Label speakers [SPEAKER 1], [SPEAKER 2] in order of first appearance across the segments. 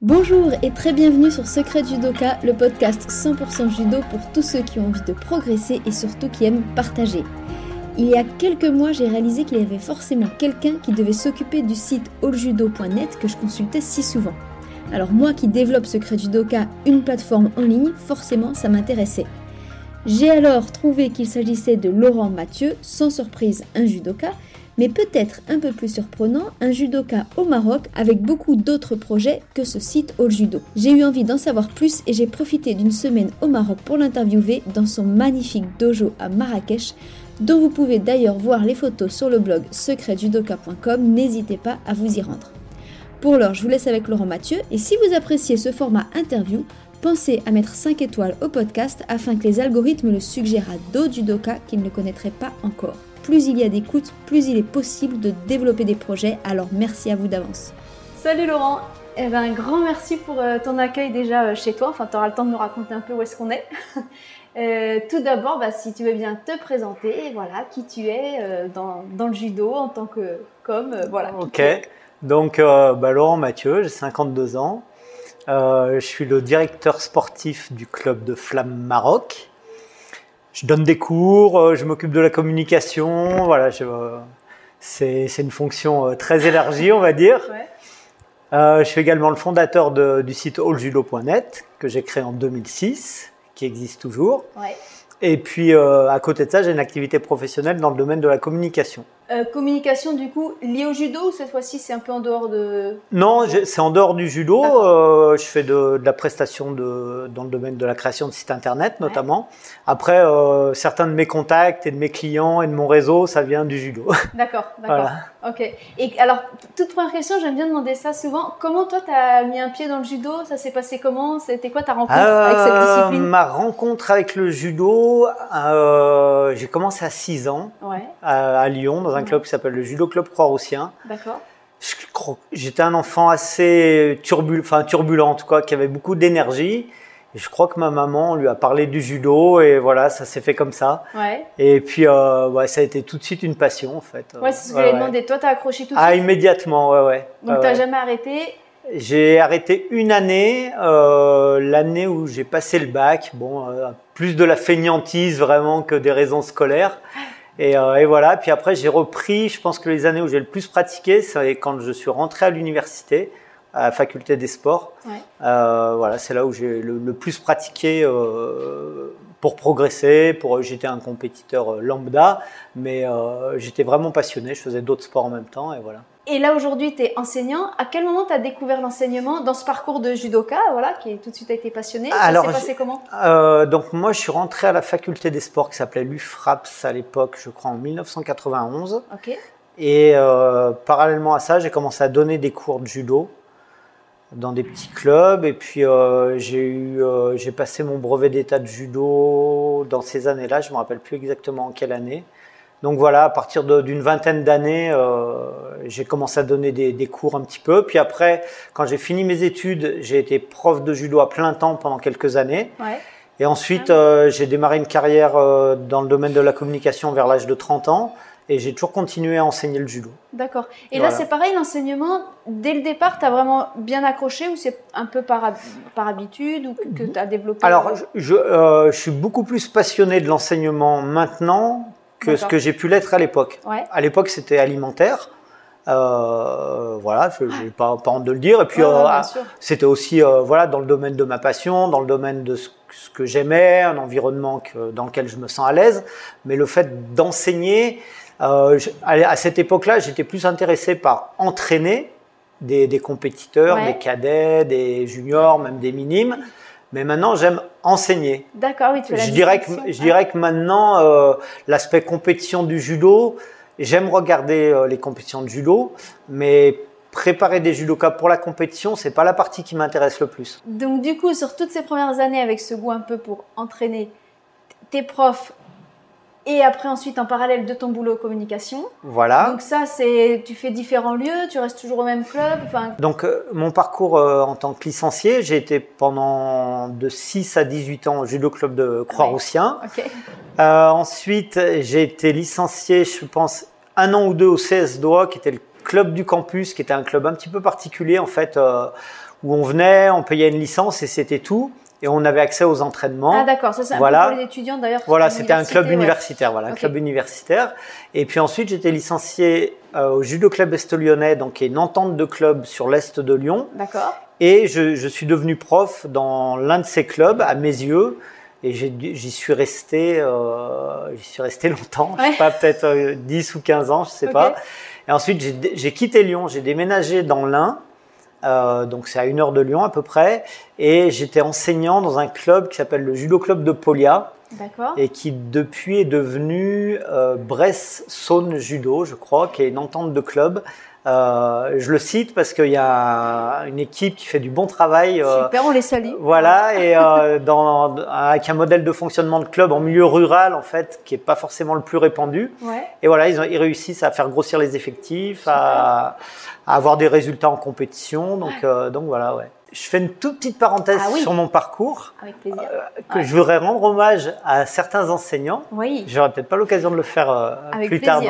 [SPEAKER 1] Bonjour et très bienvenue sur Secret Judoka, le podcast 100% judo pour tous ceux qui ont envie de progresser et surtout qui aiment partager. Il y a quelques mois, j'ai réalisé qu'il y avait forcément quelqu'un qui devait s'occuper du site alljudo.net que je consultais si souvent. Alors moi qui développe Secret Judoka, une plateforme en ligne, forcément ça m'intéressait. J'ai alors trouvé qu'il s'agissait de Laurent Mathieu, sans surprise un judoka, mais peut-être un peu plus surprenant, un judoka au Maroc avec beaucoup d'autres projets que ce site All Judo. J'ai eu envie d'en savoir plus et j'ai profité d'une semaine au Maroc pour l'interviewer dans son magnifique dojo à Marrakech, dont vous pouvez d'ailleurs voir les photos sur le blog secretjudoka.com, n'hésitez pas à vous y rendre. Pour l'heure, je vous laisse avec Laurent Mathieu et si vous appréciez ce format interview, pensez à mettre 5 étoiles au podcast afin que les algorithmes le suggèrent à d'autres judokas qui ne connaîtraient pas encore plus il y a d'écoute, plus il est possible de développer des projets. Alors merci à vous d'avance. Salut Laurent, eh ben, un grand merci pour euh, ton accueil déjà euh, chez toi. Enfin, tu auras le temps de nous raconter un peu où est-ce qu'on est. Euh, tout d'abord, bah, si tu veux bien te présenter, voilà, qui tu es dans, le judo en tant que comme, voilà.
[SPEAKER 2] Ok, donc bah, Laurent Mathieu, j'ai 52 ans. je suis le directeur sportif du club de Flamme Maroc je donne des cours, euh, je m'occupe de la communication. Voilà, euh, c'est une fonction euh, très élargie, on va dire. je suis également le fondateur du site alljudo.net que j'ai créé en 2006, qui existe toujours. Et puis, à côté de ça, j'ai une activité professionnelle dans le domaine de la communication.
[SPEAKER 1] Euh, communication du coup liée au judo ou cette fois-ci c'est un peu en dehors de
[SPEAKER 2] Non, c'est en dehors du judo. Euh, je fais de, la prestation de, dans le domaine de la création de sites internet notamment. Après, euh, certains de mes contacts et de mes clients et de mon réseau, ça vient du judo.
[SPEAKER 1] D'accord, d'accord. Ok. Et alors, toute première question, j'aime bien demander ça souvent. Comment toi, tu as mis un pied dans le judo? Ça s'est passé comment? C'était quoi ta rencontre avec cette discipline?
[SPEAKER 2] Ma rencontre avec le judo, j'ai commencé à 6 ans à, à Lyon dans un club qui s'appelle le Judo Club Croix-Roussien.
[SPEAKER 1] D'accord.
[SPEAKER 2] J'étais un enfant assez turbulent, enfin turbulent en tout cas, qui avait beaucoup d'énergie. Et je crois que ma maman lui a parlé du judo et voilà, ça s'est fait comme ça.
[SPEAKER 1] Ouais.
[SPEAKER 2] Et puis, euh, ouais, ça a été tout de suite une passion en fait.
[SPEAKER 1] Ouais, c'est ce que je voulais demander. Toi, t'as accroché tout de
[SPEAKER 2] ah,
[SPEAKER 1] suite
[SPEAKER 2] Ah, immédiatement, ouais, ouais.
[SPEAKER 1] Donc, t'as jamais arrêté
[SPEAKER 2] J'ai arrêté une année, euh, l'année où j'ai passé le bac. Bon, euh, plus de la fainéantise vraiment que des raisons scolaires. Euh, et, voilà. Puis après, j'ai repris. Je pense que les années où j'ai le plus pratiqué, c'est quand je suis rentré à l'université, à la faculté des sports. Euh, voilà, c'est là où j'ai le, plus pratiqué euh, pour progresser. Pour j'étais un compétiteur lambda, mais j'étais vraiment passionné. Je faisais d'autres sports en même temps, et voilà.
[SPEAKER 1] Et là aujourd'hui, tu es enseignant. À quel moment tu as découvert l'enseignement dans ce parcours de judoka, voilà, qui tout de suite a été passionné?
[SPEAKER 2] Alors,
[SPEAKER 1] Ça s'est passé comment?
[SPEAKER 2] euh, Donc moi, je suis rentré à la faculté des sports qui s'appelait l'UFRAPS à l'époque, je crois en 1991.
[SPEAKER 1] Ok.
[SPEAKER 2] Et euh, parallèlement à ça, j'ai commencé à donner des cours de judo dans des petits clubs. Et puis euh, j'ai eu, j'ai passé mon brevet d'état de judo dans ces années-là. Je me rappelle plus exactement en quelle année. Donc voilà, à partir d'une vingtaine d'années, euh, j'ai commencé à donner des, cours un petit peu. Puis après, quand j'ai fini mes études, j'ai été prof de judo à plein temps pendant quelques années. Et ensuite, euh, j'ai démarré une carrière euh, dans le domaine de la communication vers l'âge de 30 ans. Et j'ai toujours continué à enseigner le judo.
[SPEAKER 1] D'accord. Et là, c'est pareil, l'enseignement, dès le départ, tu as vraiment bien accroché ou c'est un peu par, par habitude ou que tu as développé
[SPEAKER 2] Alors, je, je, suis beaucoup plus passionné de l'enseignement maintenant que ce que j'ai pu l'être à l'époque. À l'époque, c'était alimentaire. Euh, voilà, je n'ai pas, pas, honte de le dire. Et puis, euh, c'était aussi euh, voilà, dans le domaine de ma passion, dans le domaine de ce, que j'aimais, un environnement que, dans lequel je me sens à l'aise. Mais le fait d'enseigner, euh, à, cette époque-là, j'étais plus intéressé par entraîner des, des compétiteurs, des cadets, des juniors, même des minimes. Mais maintenant, j'aime enseigner.
[SPEAKER 1] D'accord, oui, tu
[SPEAKER 2] je dirais que Je dirais que maintenant, euh, l'aspect compétition du judo, j'aime regarder euh, les compétitions de judo, mais préparer des judokas pour la compétition, c'est pas la partie qui m'intéresse le plus.
[SPEAKER 1] Donc du coup, sur toutes ces premières années, avec ce goût un peu pour entraîner, tes profs et après ensuite en parallèle de ton boulot communication.
[SPEAKER 2] Voilà.
[SPEAKER 1] Donc ça, c'est tu fais différents lieux, tu restes toujours au même club.
[SPEAKER 2] Donc euh, mon parcours euh, en tant que licencié, j'ai été pendant de 6 à 18 ans au judo club de Croix-Roussien. Euh, ensuite, j'ai été licencié, je pense, un an ou deux au CS Doha, qui était le club du campus, qui était un club un petit peu particulier en fait où on venait, on payait une licence et c'était tout et on avait accès aux entraînements.
[SPEAKER 1] Ah d'accord, ça c'est un voilà. peu pour les étudiants d'ailleurs.
[SPEAKER 2] Voilà, c'était un club universitaire, voilà, un club universitaire. Et puis ensuite, j'étais licencié euh, au Judo Club Est-Lyonnais, donc qui est une entente de club sur l'est de Lyon.
[SPEAKER 1] D'accord.
[SPEAKER 2] Et je, je, suis devenu prof dans l'un de ces clubs, à mes yeux. Et j'y suis resté, euh, j'y suis resté longtemps, je sais pas, peut-être 10 euh, ou 15 ans, je sais pas. Et ensuite, j'ai quitté Lyon, j'ai déménagé dans l'Ain. Euh, donc c'est à une heure de Lyon à peu près, et j'étais enseignant dans un club qui s'appelle le Judo Club de Polia, et qui depuis est devenu euh, Bresse-Saône Judo, je crois, qui est une entente de club. Euh, je le cite parce qu'il y a une équipe qui fait du bon travail.
[SPEAKER 1] Euh, Super, on les salue.
[SPEAKER 2] Voilà, et euh, dans, avec un modèle de fonctionnement de club en milieu rural, en fait, qui est pas forcément le plus répandu.
[SPEAKER 1] Ouais.
[SPEAKER 2] Et voilà, ils, ont, ils réussissent à faire grossir les effectifs, à, à, avoir des résultats en compétition. Donc, euh, donc voilà, ouais. Je fais une toute petite parenthèse ah sur mon parcours.
[SPEAKER 1] Avec plaisir.
[SPEAKER 2] Euh, que je voudrais rendre hommage à certains enseignants.
[SPEAKER 1] Oui.
[SPEAKER 2] J'aurai peut-être pas l'occasion de le faire euh, plus tard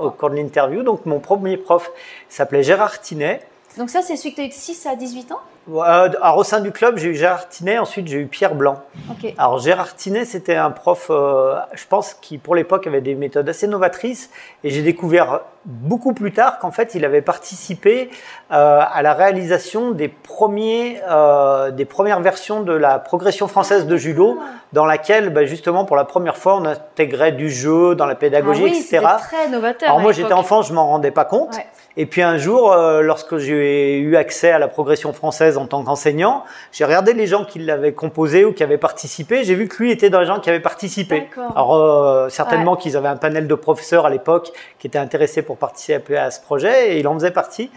[SPEAKER 2] au cours de l'interview. Donc, mon premier prof s'appelait Gérard Tinet.
[SPEAKER 1] Donc, ça, c'est celui que tu as eu de 6 à 18 ans?
[SPEAKER 2] euh, alors, au sein du club, j'ai eu Gérard Tinet, ensuite j'ai eu Pierre Blanc.
[SPEAKER 1] Okay.
[SPEAKER 2] Alors Gérard Tinet, c'était un prof, euh, je pense, qui pour l'époque avait des méthodes assez novatrices, et j'ai découvert beaucoup plus tard qu'en fait il avait participé euh, à la réalisation des premiers, euh, des premières versions de la progression française de judo, dans laquelle bah, justement pour la première fois on intégrait du jeu dans la pédagogie,
[SPEAKER 1] ah oui,
[SPEAKER 2] etc.
[SPEAKER 1] Très novateur.
[SPEAKER 2] Alors moi j'étais enfant, je m'en rendais pas compte.
[SPEAKER 1] Ouais.
[SPEAKER 2] Et puis un jour, euh, lorsque j'ai eu accès à la progression française en tant qu'enseignant, j'ai regardé les gens qui l'avaient composé ou qui avaient participé. J'ai vu que lui était dans les gens qui avaient participé. Alors euh, certainement ouais. qu'ils avaient un panel de professeurs à l'époque qui étaient intéressés pour participer à ce projet et il en faisait partie.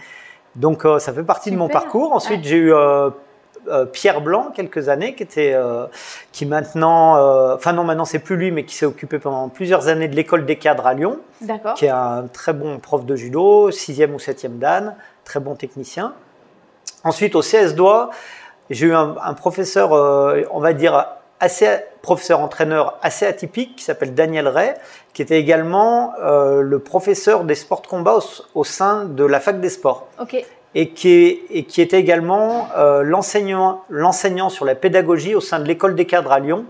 [SPEAKER 2] Donc euh, ça fait partie
[SPEAKER 1] Super.
[SPEAKER 2] de mon parcours. Ensuite
[SPEAKER 1] Ouais.
[SPEAKER 2] j'ai eu euh, Pierre Blanc quelques années qui était euh, qui maintenant euh, enfin non maintenant c'est plus lui mais qui s'est occupé pendant plusieurs années de l'école des cadres à Lyon qui est un très bon prof de judo, sixième ou septième dan, très bon technicien. Ensuite, au CS Doigt, j'ai eu un, un professeur, euh, on va dire, assez professeur-entraîneur assez atypique, qui s'appelle Daniel Ray, qui était également euh, le professeur des sports de combat au, au, sein de la fac des sports. Et qui, est, et qui était également euh, l'enseignant, l'enseignant sur la pédagogie au sein de l'école des cadres à Lyon,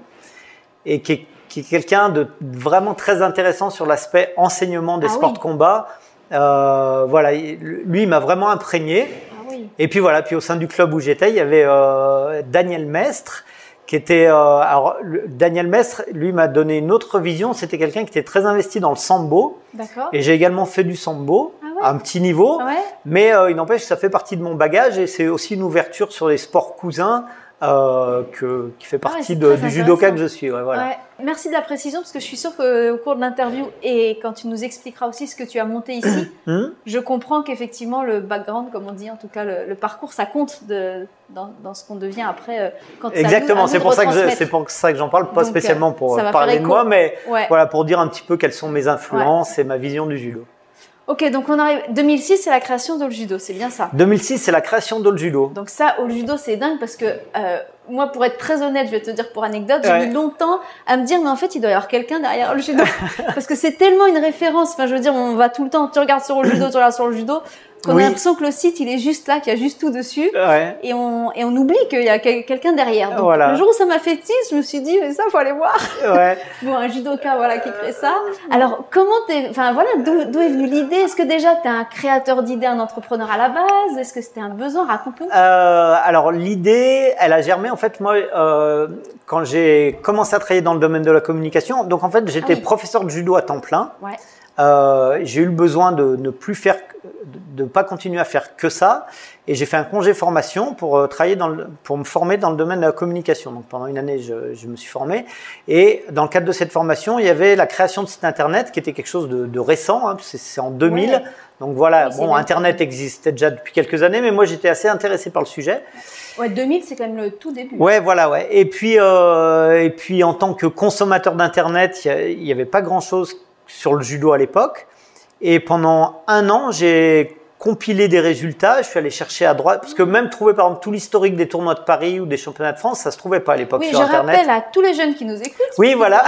[SPEAKER 2] et qui est qui est quelqu'un de vraiment très intéressant sur l'aspect enseignement des
[SPEAKER 1] ah
[SPEAKER 2] sports
[SPEAKER 1] oui.
[SPEAKER 2] de combat. Euh, voilà, lui, il m'a vraiment imprégné.
[SPEAKER 1] Oui.
[SPEAKER 2] Et puis voilà, puis au sein du club où j'étais, il y avait euh, Daniel Mestre, qui était. Euh, alors, Daniel Mestre, lui, m'a donné une autre vision. C'était quelqu'un qui était très investi dans le sambo.
[SPEAKER 1] D'accord.
[SPEAKER 2] Et j'ai également fait du sambo.
[SPEAKER 1] Ah
[SPEAKER 2] un petit niveau,
[SPEAKER 1] Ah ouais.
[SPEAKER 2] mais euh, il n'empêche que ça fait partie de mon bagage et c'est aussi une ouverture sur les sports cousins euh, que, qui fait
[SPEAKER 1] Ah ouais,
[SPEAKER 2] partie de, du judoka que je suis. Ouais, voilà.
[SPEAKER 1] Ouais. Merci de la précision parce que je suis sûre qu'au cours de l'interview et quand tu nous expliqueras aussi ce que tu as monté ici,
[SPEAKER 2] Hum
[SPEAKER 1] je comprends qu'effectivement le background, comme on dit, en tout cas le, le parcours, ça compte de, dans, dans ce qu'on devient après euh, quand
[SPEAKER 2] Exactement,
[SPEAKER 1] c'est
[SPEAKER 2] pour ça que c'est pour ça que j'en parle, pas
[SPEAKER 1] Donc,
[SPEAKER 2] spécialement pour parler de moi, mais voilà pour dire un petit peu quelles sont mes influences et ma vision du judo.
[SPEAKER 1] Ok, donc on arrive. 2006, c'est la création de le judo, c'est bien ça.
[SPEAKER 2] 2006, c'est la création de le judo.
[SPEAKER 1] Donc ça, au judo, c'est dingue parce que euh, moi, pour être très honnête, je vais te dire pour anecdote, j'ai mis longtemps à me dire, mais en fait, il doit y avoir quelqu'un derrière le judo. parce que c'est tellement une référence. Enfin, je veux dire, on va tout le temps, tu regardes sur le judo, tu regardes sur le judo, qu'on
[SPEAKER 2] Oui.
[SPEAKER 1] a l'impression que le site, il est juste là, qu'il y a juste tout dessus.
[SPEAKER 2] Ouais.
[SPEAKER 1] Et on, et on oublie qu'il y a quel- quelqu'un derrière. Donc,
[SPEAKER 2] Voilà.
[SPEAKER 1] le jour où ça m'a fait tilt, je me suis dit, mais ça, faut aller voir.
[SPEAKER 2] Ouais.
[SPEAKER 1] Bon, un judoka, voilà, qui crée ça. Alors, comment t'es, enfin, voilà, d'où d'où est venue l'idée? Est-ce que déjà t'es un créateur d'idées, un entrepreneur à la base? Est-ce que c'était un besoin? Raconte-nous.
[SPEAKER 2] Euh, alors l'idée, elle a germé en fait moi euh, quand j'ai commencé à travailler dans le domaine de la communication. Donc en fait j'étais
[SPEAKER 1] Ah oui.
[SPEAKER 2] professeur de judo à temps plein.
[SPEAKER 1] Ouais.
[SPEAKER 2] Euh, j'ai eu le besoin de ne plus faire, de ne pas continuer à faire que ça, et j'ai fait un congé formation pour euh, travailler dans le, pour me former dans le domaine de la communication. Donc pendant une année, je, je me suis formé, et dans le cadre de cette formation, il y avait la création de site internet qui était quelque chose de, de récent. Hein, c'est, en 2000,
[SPEAKER 1] Ouais.
[SPEAKER 2] donc voilà.
[SPEAKER 1] Oui,
[SPEAKER 2] bon, internet existait déjà depuis quelques années, mais moi j'étais assez intéressé par le sujet.
[SPEAKER 1] Ouais, 2000, c'est quand même le tout début.
[SPEAKER 2] Ouais, voilà, ouais. Et puis, euh, et puis en tant que consommateur d'internet, il n'y avait pas grand chose sur le judo à l'époque. Et pendant un an, j'ai compiler des résultats. Je suis allé chercher à droite, parce que même trouver par exemple tout l'historique des tournois de Paris ou des championnats de France, ça se trouvait pas à l'époque sur Internet.
[SPEAKER 1] Oui, je rappelle à tous les jeunes qui nous écoutent.
[SPEAKER 2] Oui, voilà.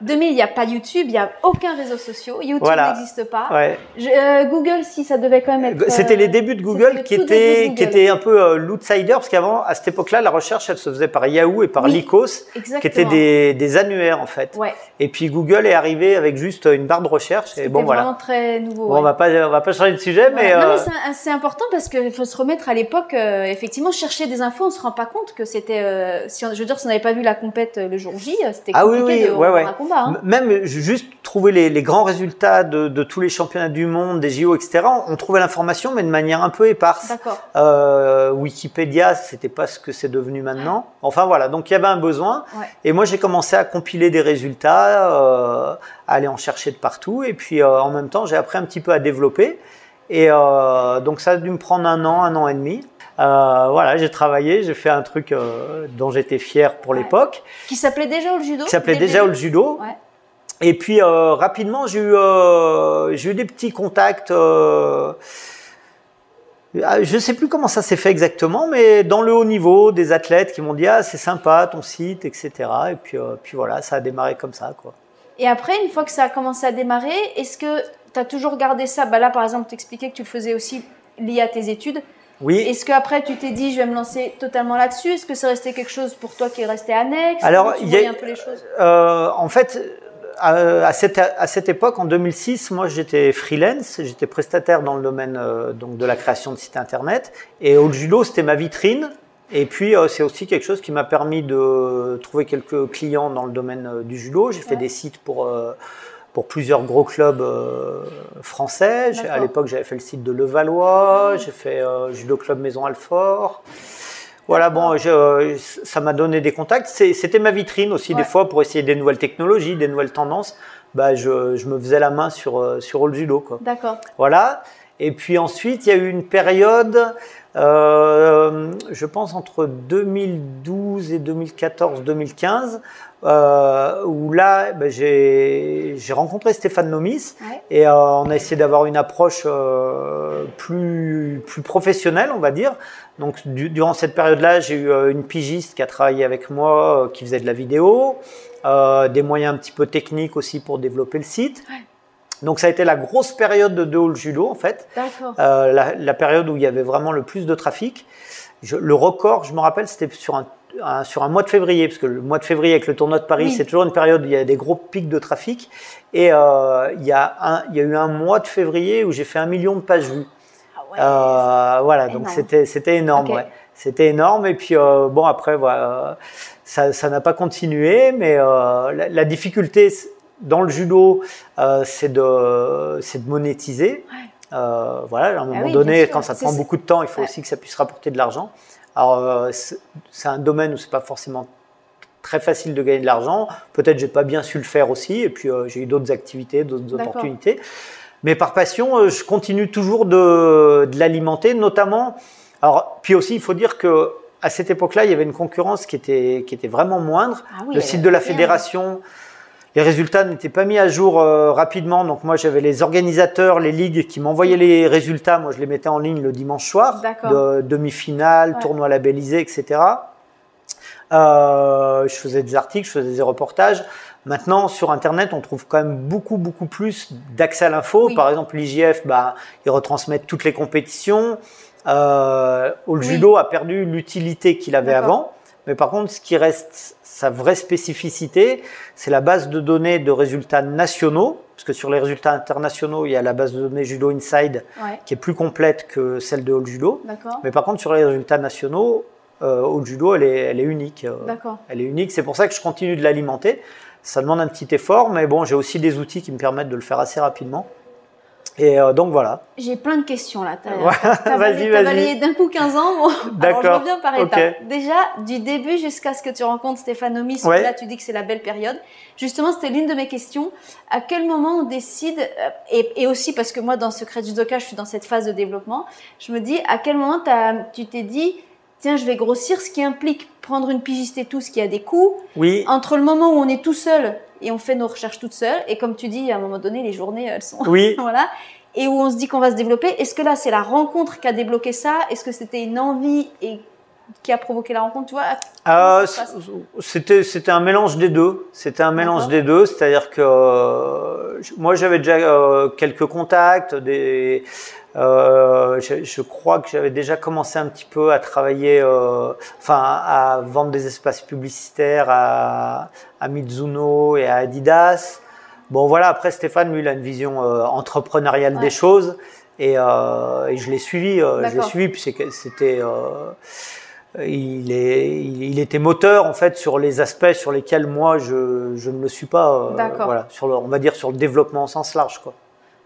[SPEAKER 1] 2000, il n'y a pas YouTube, il n'y a aucun réseau social. YouTube n'existe pas. Ouais. Euh, Google, si ça devait quand même être.
[SPEAKER 2] C'était les euh, débuts de Google qui étaient qui était un peu euh, l'outsider, parce qu'avant, à cette époque-là, la recherche, elle se faisait par Yahoo et par Lycos, qui étaient des, des, annuaires en fait. Ouais. Et puis Google est arrivé avec juste une barre de recherche. Et bon, voilà.
[SPEAKER 1] vraiment très nouveau.
[SPEAKER 2] Bon, on va pas, on va pas changer de sujet, mais.
[SPEAKER 1] Non, mais c'est important parce qu'il faut se remettre à l'époque. Euh, effectivement, chercher des infos, on se rend pas compte que c'était. Euh, si je veux dire, si on n'avait pas vu la compète euh, le jour J, c'était ah compliqué de ouais, un combat. Hein.
[SPEAKER 2] Même juste trouver les, les grands résultats de, de, tous les championnats du monde, des JO, etc. On trouvait l'information, mais de manière un peu éparse.
[SPEAKER 1] D'accord.
[SPEAKER 2] Euh, Wikipédia, c'était pas ce que c'est devenu maintenant. Enfin voilà, donc il y avait un besoin. Et moi, j'ai commencé à compiler des résultats, à aller en chercher de partout. Et puis en même temps, j'ai appris un petit peu à développer. Et euh, donc ça a dû me prendre un an, un an et demi. Euh, voilà, j'ai travaillé, j'ai fait un truc euh, dont j'étais fier pour l'époque.
[SPEAKER 1] Qui s'appelait déjà le judo
[SPEAKER 2] Qui s'appelait déjà le judo. Ouais. Et puis rapidement, j'ai eu, des petits contacts. Euh, je sais plus comment ça s'est fait exactement, mais dans le haut niveau, des athlètes qui m'ont dit ah c'est sympa ton site, etc. Et puis, puis voilà, ça a démarré comme ça quoi.
[SPEAKER 1] Et après, une fois que ça a commencé à démarrer, est-ce que tu as toujours gardé ça bah Là, par exemple, tu expliquais que tu le faisais aussi lié à tes études.
[SPEAKER 2] Oui.
[SPEAKER 1] Est-ce qu'après, tu t'es dit, je vais me lancer totalement là-dessus? Est-ce que c'est resté quelque chose pour toi qui est resté annexe?
[SPEAKER 2] Alors, il y a, un peu les choses? Euh, en fait, à, cette, à cette époque, en 2006, moi, j'étais freelance, j'étais prestataire dans le domaine euh, donc de la création de sites internet. Et au judo, c'était ma vitrine. Et puis, euh, c'est aussi quelque chose qui m'a permis de trouver quelques clients dans le domaine du judo. J'ai fait des sites pour, pour plusieurs gros clubs français. À l'époque, j'avais fait le site de Levallois, j'ai fait Judo Club Maison Alfort. Voilà, bon, ça m'a donné des contacts. C'était ma vitrine aussi, des fois, pour essayer des nouvelles technologies, des nouvelles tendances. Bah, je, je me faisais la main sur, sur le judo.
[SPEAKER 1] D'accord.
[SPEAKER 2] Voilà. Et puis ensuite, il y a eu une période euh, je pense entre 2012 et 2014-2015, euh, où là, ben, j'ai rencontré Stéphane Nomis et euh, on a essayé d'avoir une approche plus, plus professionnelle, on va dire. Donc durant cette période-là, j'ai eu une pigiste qui a travaillé avec moi, qui faisait de la vidéo, des moyens un petit peu techniques aussi pour développer le site. Ouais. Donc ça a été la grosse période de Hall Judo en fait. Euh, la, la, période où il y avait vraiment le plus de trafic. Je, le record, je me rappelle, c'était sur un, sur un mois de février, parce que le mois de février avec le tournoi de Paris, c'est toujours une période où il y a des gros pics de trafic. Et euh, il, y a un, il y a eu un mois de février où j'ai fait un million de pages vues. Ah ouais, euh, voilà, donc c'était c'était énorme. Ouais. C'était énorme. Et puis euh, bon après voilà, ça ça n'a pas continué, mais euh, la, la difficulté dans le judo, euh, c'est de, monétiser. Euh, voilà, à un moment ah donné, quand ça prend beaucoup de temps, il faut aussi que ça puisse rapporter de l'argent. Alors, euh, c'est un domaine où c'est pas forcément très facile de gagner de l'argent. Peut-être j'ai pas bien su le faire aussi, et puis euh, j'ai eu d'autres activités, d'autres opportunités. Mais par passion, je continue toujours de, de l'alimenter, notamment. Alors, puis aussi, il faut dire que à cette époque-là, il y avait une concurrence qui était qui était vraiment moindre. Ah oui, le site de la fédération les résultats n'étaient pas mis à jour euh, rapidement. Donc moi, j'avais les organisateurs, les ligues qui m'envoyaient les résultats. Moi, je les mettais en ligne le dimanche soir, de demi-finale, tournoi labellisé, etc. Euh, je faisais des articles, je faisais des reportages. Maintenant, sur Internet, on trouve quand même beaucoup, beaucoup plus d'accès à l'info. Par exemple, l'IGF, bah, ils retransmettent toutes les compétitions. Euh, le judo a perdu l'utilité qu'il avait avant. Mais par contre, ce qui reste sa vraie spécificité, c'est la base de données de résultats nationaux, parce que sur les résultats internationaux, il y a la base de données Judo Inside qui est plus complète que celle de All Judo. Mais par contre, sur les résultats nationaux, euh, All Judo, elle est, elle est unique. Euh, elle est unique. C'est pour ça que je continue de l'alimenter. Ça demande un petit effort, mais bon, j'ai aussi des outils qui me permettent de le faire assez rapidement. Et euh, donc voilà.
[SPEAKER 1] J'ai plein de questions là. Tu as, balayé d'un coup 15 ans. D'accord. Alors je reviens par étapes. Déjà, du début jusqu'à ce que tu rencontres Stéphane Omis, là tu dis que c'est la belle période. Justement, c'était l'une de mes questions. À quel moment on décide, euh, et, et, aussi parce que moi dans Secret du Doka, je suis dans cette phase de développement, je me dis à quel moment tu t'es dit, tiens, je vais grossir, ce qui implique prendre une pigiste et tout, ce qui a des coûts.
[SPEAKER 2] Oui.
[SPEAKER 1] Entre le moment où on est tout seul et on fait nos recherches toutes seules. Et comme tu dis, à un moment donné, les journées, elles sont.
[SPEAKER 2] Oui.
[SPEAKER 1] voilà. et où on se dit qu'on va se développer. Est-ce que là, c'est la rencontre qui a débloqué ça? Est-ce que c'était une envie et qui a provoqué la rencontre, tu vois
[SPEAKER 2] euh, C'était c'était un mélange des deux. C'était un mélange des deux, c'est-à-dire que euh, moi j'avais déjà euh, quelques contacts, des euh, je, je, crois que j'avais déjà commencé un petit peu à travailler, euh, enfin à vendre des espaces publicitaires à, à Mizuno et à Adidas. Bon voilà, après Stéphane, lui, il a une vision entrepreneuriale des choses et, et je l'ai suivi, je l'ai suivi puis c'était il, est, il, était moteur en fait sur les aspects sur lesquels moi je, je ne le suis pas. Euh, voilà, sur le, on va dire sur le développement au sens large quoi.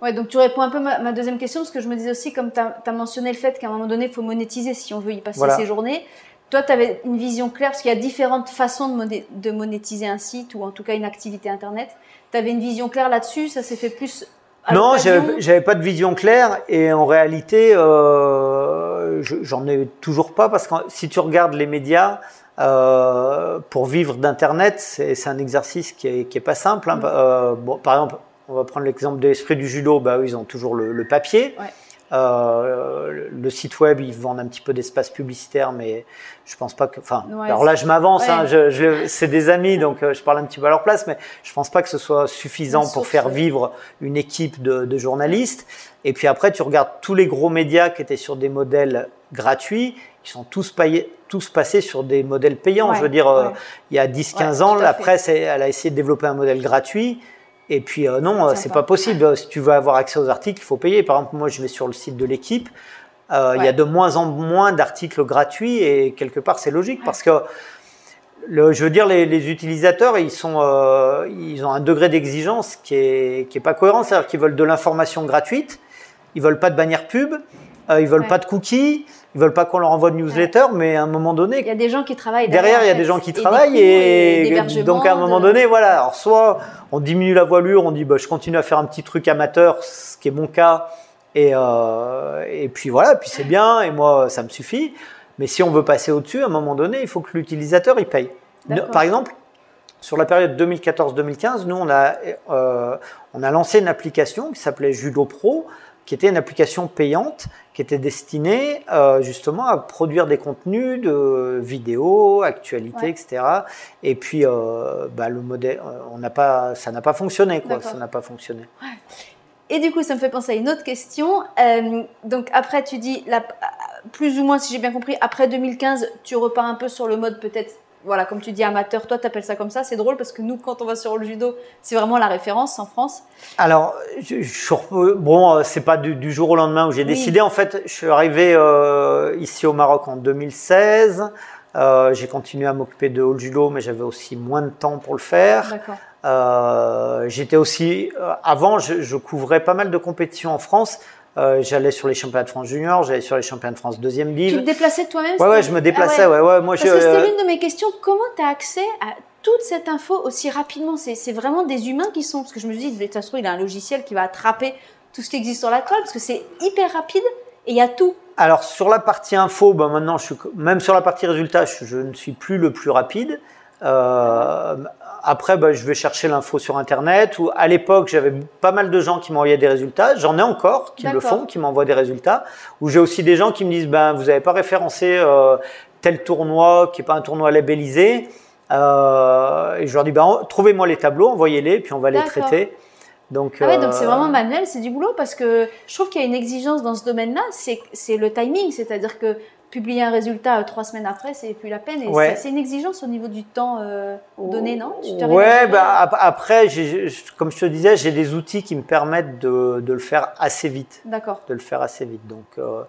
[SPEAKER 1] Ouais, donc tu réponds un peu ma, ma deuxième question parce que je me disais aussi comme tu as, mentionné le fait qu'à un moment donné il faut monétiser si on veut y passer ses journées. Toi, tu avais une vision claire parce qu'il y a différentes façons de, de monétiser un site ou en tout cas une activité internet. Tu avais une vision claire là-dessus, ça s'est fait plus
[SPEAKER 2] non, j'avais pas de vision claire et en réalité, euh, j'en ai toujours pas parce que si tu regardes les médias, euh, pour vivre d'internet, c'est un exercice qui est, qui est pas simple. Hein. Mm. Euh, bon, par exemple, on va prendre l'exemple de l'esprit du judo. Bah, eux, ils ont toujours le, le papier. Ouais. Euh, le site web, ils vendent un petit peu d'espace publicitaire, mais je pense pas que. Enfin, alors là, je m'avance. Hein, je, je, c'est des amis, donc euh, je parle un petit peu à leur place, mais je pense pas que ce soit suffisant pour faire vivre une équipe de, de, journalistes. Et puis après, tu regardes tous les gros médias qui étaient sur des modèles gratuits, ils sont tous payés, tous passés sur des modèles payants. je veux dire, euh, il y a 10-15 ans, la presse, elle a essayé de développer un modèle gratuit. Et puis euh, non, euh, c'est pas possible. Si tu veux avoir accès aux articles, il faut payer. Par exemple, moi, je vais sur le site de l'équipe. Euh, il y a de moins en moins d'articles gratuits et quelque part, c'est logique parce que le, je veux dire, les, les utilisateurs, ils sont, euh, ils ont un degré d'exigence qui est, qui est pas cohérent. C'est-à-dire qu'ils veulent de l'information gratuite, ils veulent pas de bannière pub, ils veulent pas de cookies, ils veulent pas qu'on leur envoie de newsletter, mais à un moment donné,
[SPEAKER 1] il y a des gens qui travaillent
[SPEAKER 2] derrière. il y a des gens qui travaillent et, donc à un moment donné, voilà. Alors soit on diminue la voilure, on dit bah je continue à faire un petit truc amateur, ce qui est mon cas, et euh, et puis voilà, puis c'est bien et moi ça me suffit. Mais si on veut passer au-dessus, à un moment donné, il faut que l'utilisateur il paye. Par exemple, sur la période 2014-2015, nous on a euh, on a lancé une application qui s'appelait Judo Pro qui était une application payante qui était destinée euh, justement à produire des contenus de vidéos, actualités, etc. Et puis, euh, bah, le modèle, euh, on n'a pas, ça n'a pas fonctionné, quoi. Ça n'a pas fonctionné.
[SPEAKER 1] Et du coup, ça me fait penser à une autre question. Euh, donc après, tu dis, la, plus ou moins, si j'ai bien compris, après 2015, tu repars un peu sur le mode peut-être voilà, comme tu dis, amateur, toi, tu appelles ça comme ça. C'est drôle parce que nous, quand on va sur le judo, c'est vraiment la référence en France.
[SPEAKER 2] Alors, je, je, bon, euh, c'est pas du, jour au lendemain où j'ai décidé. En fait, je suis arrivé euh, ici au Maroc en 2016. Euh, j'ai continué à m'occuper de haut judo, mais j'avais aussi moins de temps pour le faire. Euh, J'étais aussi, avant, je, je, couvrais pas mal de compétitions en France. Euh, j'allais sur les championnats de France junior, j'allais sur les championnats de France deuxième div.
[SPEAKER 1] Tu te déplaçais toi-même
[SPEAKER 2] Ouais, ouais, je me déplaçais. Ah ouais. ouais. moi,
[SPEAKER 1] Parce que c'était l'une de mes questions. Comment tu as accès à toute cette info aussi rapidement? C'est vraiment des humains qui sont. Parce que je me dis, de toute façon, il a un logiciel qui va attraper tout ce qui existe sur la toile, parce que c'est hyper rapide et il y a tout.
[SPEAKER 2] Alors sur la partie info, ben maintenant, je suis, même sur la partie résultat, je, je ne suis plus le plus rapide. Euh, après, bah, je vais chercher l'info sur Internet. Ou à l'époque, j'avais pas mal de gens qui m'envoyaient des résultats. J'en ai encore qui le font, qui m'envoient des résultats. Ou j'ai aussi des gens qui me disent, ben, vous n'avez pas référencé euh, tel tournoi qui est pas un tournoi labellisé. Euh, et je leur dis, ben, trouvez-moi les tableaux, envoyez-les, puis on va les traiter.
[SPEAKER 1] Donc, ah ouais, donc c'est vraiment manuel, c'est du boulot parce que je trouve qu'il y a une exigence dans ce domaine-là, c'est le timing, c'est-à-dire que publier un résultat euh, trois semaines après, c'est plus la peine. C'est une exigence au niveau du temps euh, donné, non?
[SPEAKER 2] Ouais, bah, après, comme je te disais, j'ai des outils qui me permettent de, de le faire assez vite.
[SPEAKER 1] D'accord.
[SPEAKER 2] De le faire assez vite. Donc, euh,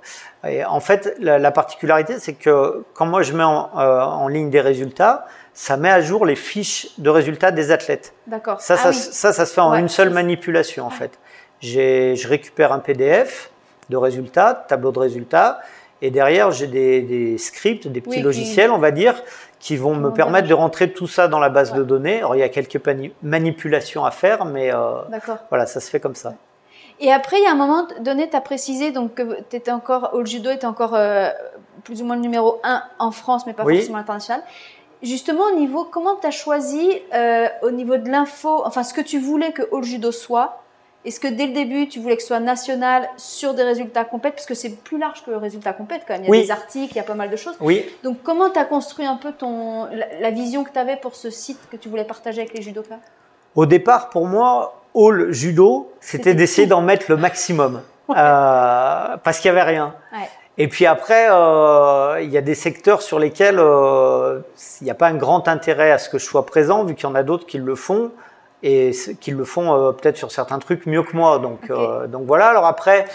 [SPEAKER 2] et en fait, la, la particularité, c'est que quand moi je mets en, euh, en, ligne des résultats, ça met à jour les fiches de résultats des athlètes.
[SPEAKER 1] D'accord.
[SPEAKER 2] Ça, ah ça, ça, ça, se fait en une seule manipulation, en fait. Je récupère un PDF de résultats, tableau de résultats, et derrière, j'ai des, des, scripts, des petits logiciels, on va dire, qui vont me permettre de rentrer tout ça dans la base de données. Alors, il y a quelques manipulations à faire, mais euh, voilà, ça se fait comme ça.
[SPEAKER 1] Et après, il y a un moment donné, tu as précisé donc, que étais encore, au judo était encore euh, plus ou moins le numéro 1 en France, mais pas forcément international. Justement, au niveau, comment tu as choisi, euh, au niveau de l'info, enfin, ce que tu voulais que All Judo soit, Est-ce que dès le début, tu voulais que ce soit national sur des résultats complètes Parce que c'est plus large que résultats complètes quand même. Il y a des articles, il y a pas mal de choses.
[SPEAKER 2] Oui.
[SPEAKER 1] Donc, comment tu as construit un peu ton, la, vision que tu avais pour ce site que tu voulais partager avec les judokas?
[SPEAKER 2] Au départ, pour moi, All Judo, c'était d'essayer d'en mettre le maximum. euh, parce qu'il n'y avait rien. Ouais. Et puis après, euh, il y a des secteurs sur lesquels euh, il n'y a pas un grand intérêt à ce que je sois présent, vu qu'il y en a d'autres qui le font et qui le font euh, peut-être sur certains trucs mieux que moi. Donc, euh, donc voilà. Alors après,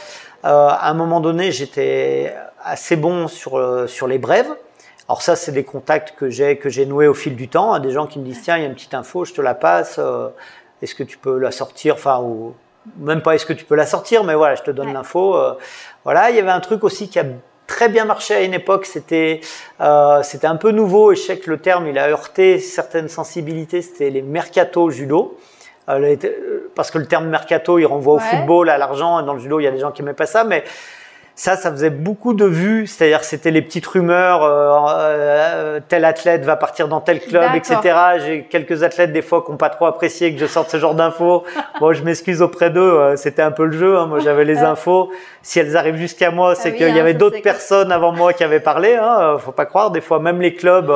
[SPEAKER 2] euh, à un moment donné, j'étais assez bon sur sur les brèves. Alors ça, c'est des contacts que j'ai que j'ai noués au fil du temps. Des gens qui me disent tiens, il y a une petite info, je te la passe. Est-ce que tu peux la sortir? Enfin, ou même pas est-ce que tu peux la sortir, mais voilà, je te donne l'info. voilà, il y avait un truc aussi qui a très bien marché à une époque. C'était euh, c'était un peu nouveau et je sais que le terme il a heurté certaines sensibilités. C'était les mercato judo. Euh, parce que le terme mercato il renvoie au football, à l'argent. Dans le judo il y a des gens qui aimaient pas ça, mais ça, ça faisait beaucoup de vues, c'est-à-dire c'était les petites rumeurs, euh, euh, tel athlète va partir dans tel club, etc. J'ai quelques athlètes des fois qui n'ont pas trop apprécié que je sorte ce genre d'infos. bon, je m'excuse auprès d'eux, euh, c'était un peu le jeu. Hein. Moi, j'avais les infos. Si elles arrivent jusqu'à moi, c'est ah qu'il y hein, avait d'autres personnes avant moi qui avaient parlé. Hein. Faut pas croire. Des fois, même les clubs,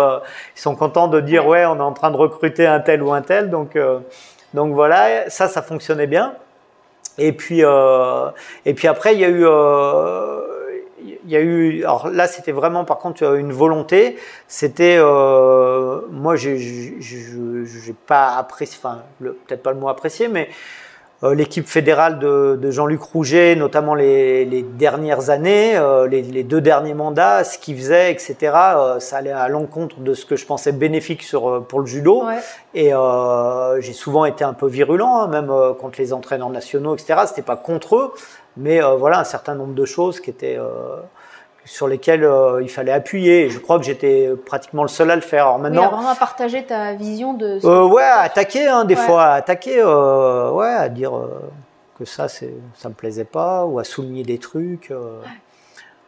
[SPEAKER 2] ils sont contents de dire ouais, on est en train de recruter un tel ou un tel. Donc, donc voilà, ça, ça fonctionnait bien. Et puis, euh, et puis après, il y a eu, euh, il y a eu. Alors là, c'était vraiment, par contre, une volonté. C'était, euh, moi, j'ai pas apprécié, enfin, peut-être pas le mot apprécié, mais euh, l'équipe fédérale de, de Jean-Luc Rouget, notamment les, les dernières années, euh, les, les, deux derniers mandats, ce qu'il faisait, etc. Euh, ça allait à l'encontre de ce que je pensais bénéfique sur, pour le judo. Ouais. Et j'ai souvent été un peu virulent, hein, même contre les entraîneurs nationaux, etc. C'était pas contre eux, mais voilà un certain nombre de choses qui étaient sur lesquels euh, il fallait appuyer. je crois que j'étais pratiquement le seul à le faire. Alors maintenant,
[SPEAKER 1] oui, vraiment à partager ta vision de.
[SPEAKER 2] Euh, ouais, à attaquer hein, des fois, à attaquer, euh, ouais, à dire que ça, c'est, ça me plaisait pas, ou à souligner des trucs.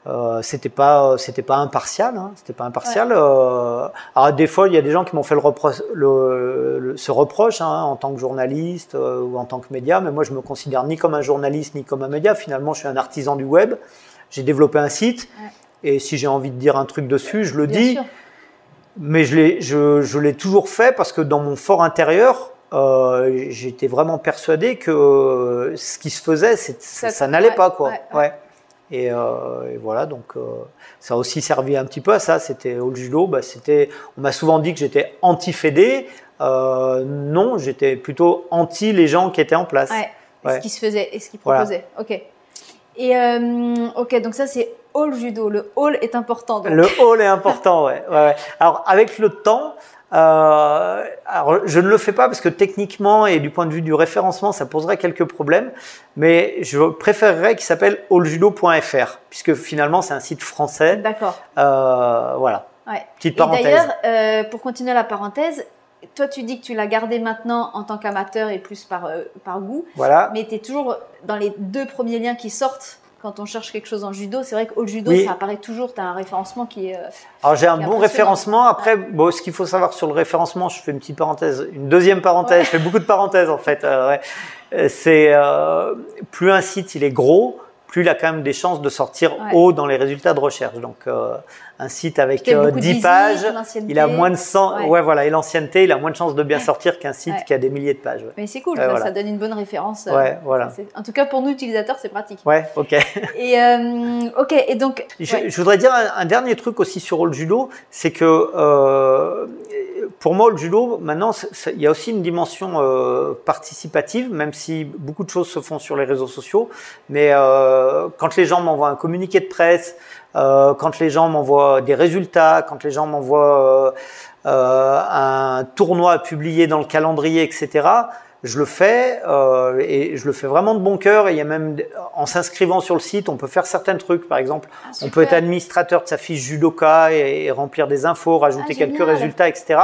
[SPEAKER 2] Euh, c'était pas, c'était pas impartial, hein, c'était pas impartial. Ouais. alors des fois, il y a des gens qui m'ont fait le, repro- le, le, ce reproche hein, en tant que journaliste ou en tant que média, mais moi, je me considère ni comme un journaliste ni comme un média. Finalement, je suis un artisan du web j'ai développé un site et si j'ai envie de dire un truc dessus, je le dis. Mais je l'ai, je, je l'ai toujours fait parce que dans mon fort intérieur, euh, j'étais vraiment persuadé que euh, ce qui se faisait, ça, ça n'allait pas quoi. Ouais. Et, euh, et, voilà, donc ça a aussi servi un petit peu à ça. C'était au judo, bah, c'était, on m'a souvent dit que j'étais anti-fédé. Non, j'étais plutôt anti les gens qui étaient en place.
[SPEAKER 1] Ouais. Ce qui se faisait et ce qui proposait. Ok. Et euh, ok, donc ça c'est hall judo. Le hall est important. Donc.
[SPEAKER 2] Le hall est important, ouais. ouais, ouais. Alors avec le temps, euh, alors je ne le fais pas parce que techniquement et du point de vue du référencement, ça poserait quelques problèmes. Mais je préférerais qu'il s'appelle alljudo.fr puisque finalement c'est un site français.
[SPEAKER 1] D'accord.
[SPEAKER 2] Euh, voilà.
[SPEAKER 1] Ouais.
[SPEAKER 2] Petite parenthèse.
[SPEAKER 1] D'ailleurs, euh, pour continuer la parenthèse, toi, tu dis que tu l'as gardé maintenant en tant qu'amateur et plus par, euh, par goût.
[SPEAKER 2] Voilà.
[SPEAKER 1] Mais tu es toujours dans les deux premiers liens qui sortent quand on cherche quelque chose en judo. C'est vrai qu'au judo, ça apparaît toujours. Tu as un référencement qui est. Euh,
[SPEAKER 2] Alors, j'ai un bon référencement. Après, bon, ce qu'il faut savoir sur le référencement, je fais une petite parenthèse, une deuxième parenthèse. Ouais. Je fais beaucoup de parenthèses, en fait. Euh, ouais. C'est plus un site, il est gros, plus il a quand même des chances de sortir ouais. haut dans les résultats de recherche. Donc, un site avec euh, 10 pages, il a moins de 100, ouais, ouais voilà, et l'ancienneté, il a moins de chances de bien sortir qu'un site qui a des milliers de pages. Ouais.
[SPEAKER 1] Mais c'est cool, ça, voilà. ça, donne une bonne référence.
[SPEAKER 2] Euh, voilà.
[SPEAKER 1] En tout cas, pour nous utilisateurs, c'est pratique.
[SPEAKER 2] Ouais, ok.
[SPEAKER 1] Et euh, ok, et donc.
[SPEAKER 2] Je, je, voudrais dire un, un, dernier truc aussi sur le judo, c'est que euh, pour moi, le judo, maintenant, il y a aussi une dimension euh, participative, même si beaucoup de choses se font sur les réseaux sociaux. Mais quand les gens m'envoient un communiqué de presse, euh, quand les gens m'envoient des résultats, quand les gens m'envoient euh, un tournoi à publier dans le calendrier, etc., je le fais euh, et je le fais vraiment de bon cœur. Et il y a même, en s'inscrivant sur le site, on peut faire certains trucs. Par exemple, ah, on peut être administrateur de sa fiche judoka et, et remplir des infos, rajouter ah, quelques résultats, etc.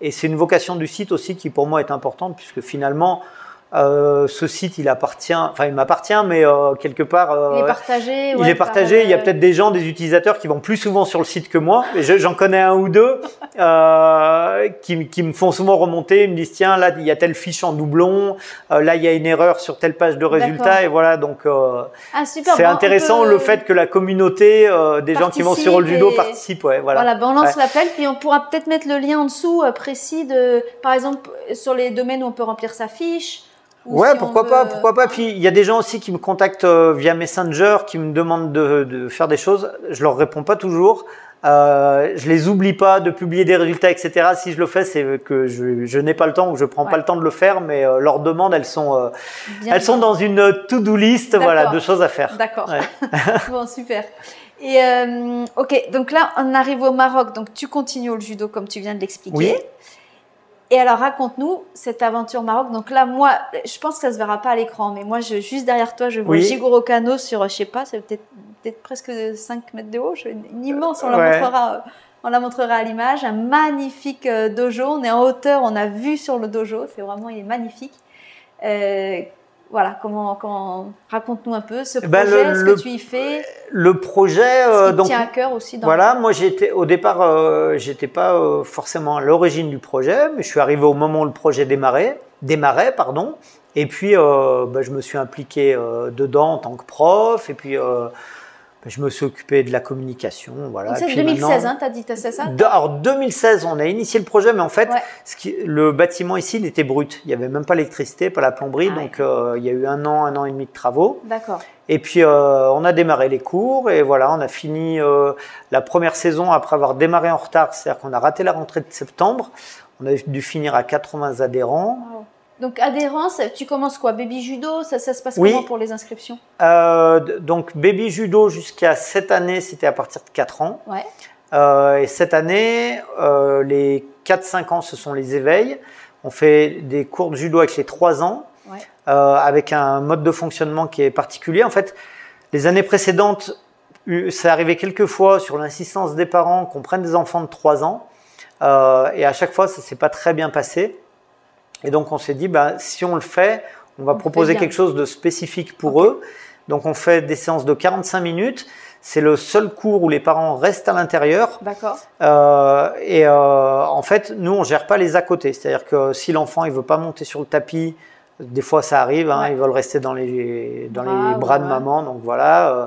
[SPEAKER 2] Et c'est une vocation du site aussi qui pour moi est importante puisque finalement, euh, ce site, il appartient, enfin il m'appartient, mais euh, quelque part,
[SPEAKER 1] euh, il est partagé.
[SPEAKER 2] Il est partagé. il y a peut-être des gens, des utilisateurs qui vont plus souvent sur le site que moi. J'en connais un ou deux, euh, qui, qui, me font souvent remonter. Ils me disent tiens là il y a telle fiche en doublon, là il y a une erreur sur telle page de résultat et voilà donc ah, c'est intéressant le fait que la communauté des gens qui vont sur le judo participent. Ouais, voilà.
[SPEAKER 1] Voilà, ben on lance l'appel puis on pourra peut-être mettre le lien en dessous précis de par exemple sur les domaines où on peut remplir sa fiche.
[SPEAKER 2] Ouais, pourquoi pas, pourquoi pas. Puis il y a des gens aussi qui me contactent via Messenger, qui me demandent de, de, faire des choses. Je leur réponds pas toujours. Euh, je les oublie pas de publier des résultats, etc. Si je le fais, c'est que je, je n'ai pas le temps ou je prends pas le temps de le faire, mais euh, leurs demandes, elles sont, euh, elles sont dans une to-do list, voilà, de choses à faire.
[SPEAKER 1] D'accord. bon, super. Et euh, ok, donc là, on arrive au Maroc. Donc tu continues le judo comme tu viens de l'expliquer. Oui. Et alors raconte-nous cette aventure Maroc. Donc là, moi, je pense que ça se verra pas à l'écran, mais moi, je, juste derrière toi, je vois oui. Jigoro Kano sur, je sais pas, c'est peut-être presque 5 mètres de haut, une immense, on la montrera, on la montrera à l'image, un magnifique euh, dojo, on est en hauteur, on a vu sur le dojo, c'est vraiment, il est magnifique. Euh, voilà, comment, comment raconte-nous un peu ce eh ben, projet, ce que tu y fais.
[SPEAKER 2] Le projet,
[SPEAKER 1] euh, donc tient à cœur aussi.
[SPEAKER 2] Dans voilà, moi j'étais au départ, euh, j'étais pas forcément à l'origine du projet, mais je suis arrivé au moment où le projet démarrait, démarrait, pardon. Et puis, bah, je me suis impliqué dedans en tant que prof, et puis je me suis occupé de la communication. Voilà.
[SPEAKER 1] C'est 2016, hein, tu as dit, c'est ça?
[SPEAKER 2] Alors 2016, on a initié le projet, mais en fait, ce qui, le bâtiment ici, il était brut. Il n'y avait même pas l'électricité, pas la plomberie, ah donc euh, il y a eu un an, un an et demi de travaux.
[SPEAKER 1] D'accord.
[SPEAKER 2] Et puis euh, on a démarré les cours et voilà, on a fini euh, la première saison après avoir démarré en retard, c'est-à-dire qu'on a raté la rentrée de septembre. On a dû finir à 80 adhérents.
[SPEAKER 1] Donc adhérence, tu commences quoi? Baby judo, ça, ça se passe comment pour les inscriptions?
[SPEAKER 2] Euh, Donc baby judo jusqu'à cette année, c'était à partir de 4 ans.
[SPEAKER 1] Ouais.
[SPEAKER 2] Euh, et cette année, euh, les 4-5 ans, ce sont les éveils. On fait des cours de judo avec les 3 ans,
[SPEAKER 1] ouais.
[SPEAKER 2] avec un mode de fonctionnement qui est particulier. En fait, les années précédentes, ça arrivait quelques fois sur l'insistance des parents qu'on prenne des enfants de 3 ans. Et à chaque fois, ça s'est pas très bien passé. Et donc on s'est dit, bah, si on le fait, on va proposer quelque chose de spécifique pour eux. Donc on fait des séances de 45 minutes. C'est le seul cours où les parents restent à l'intérieur.
[SPEAKER 1] D'accord.
[SPEAKER 2] Euh, et euh, en fait, nous, on gère pas les à côté. C'est-à-dire que si l'enfant il veut pas monter sur le tapis, des fois ça arrive, hein, ils veulent rester dans les dans les bras de maman. Donc voilà. Euh,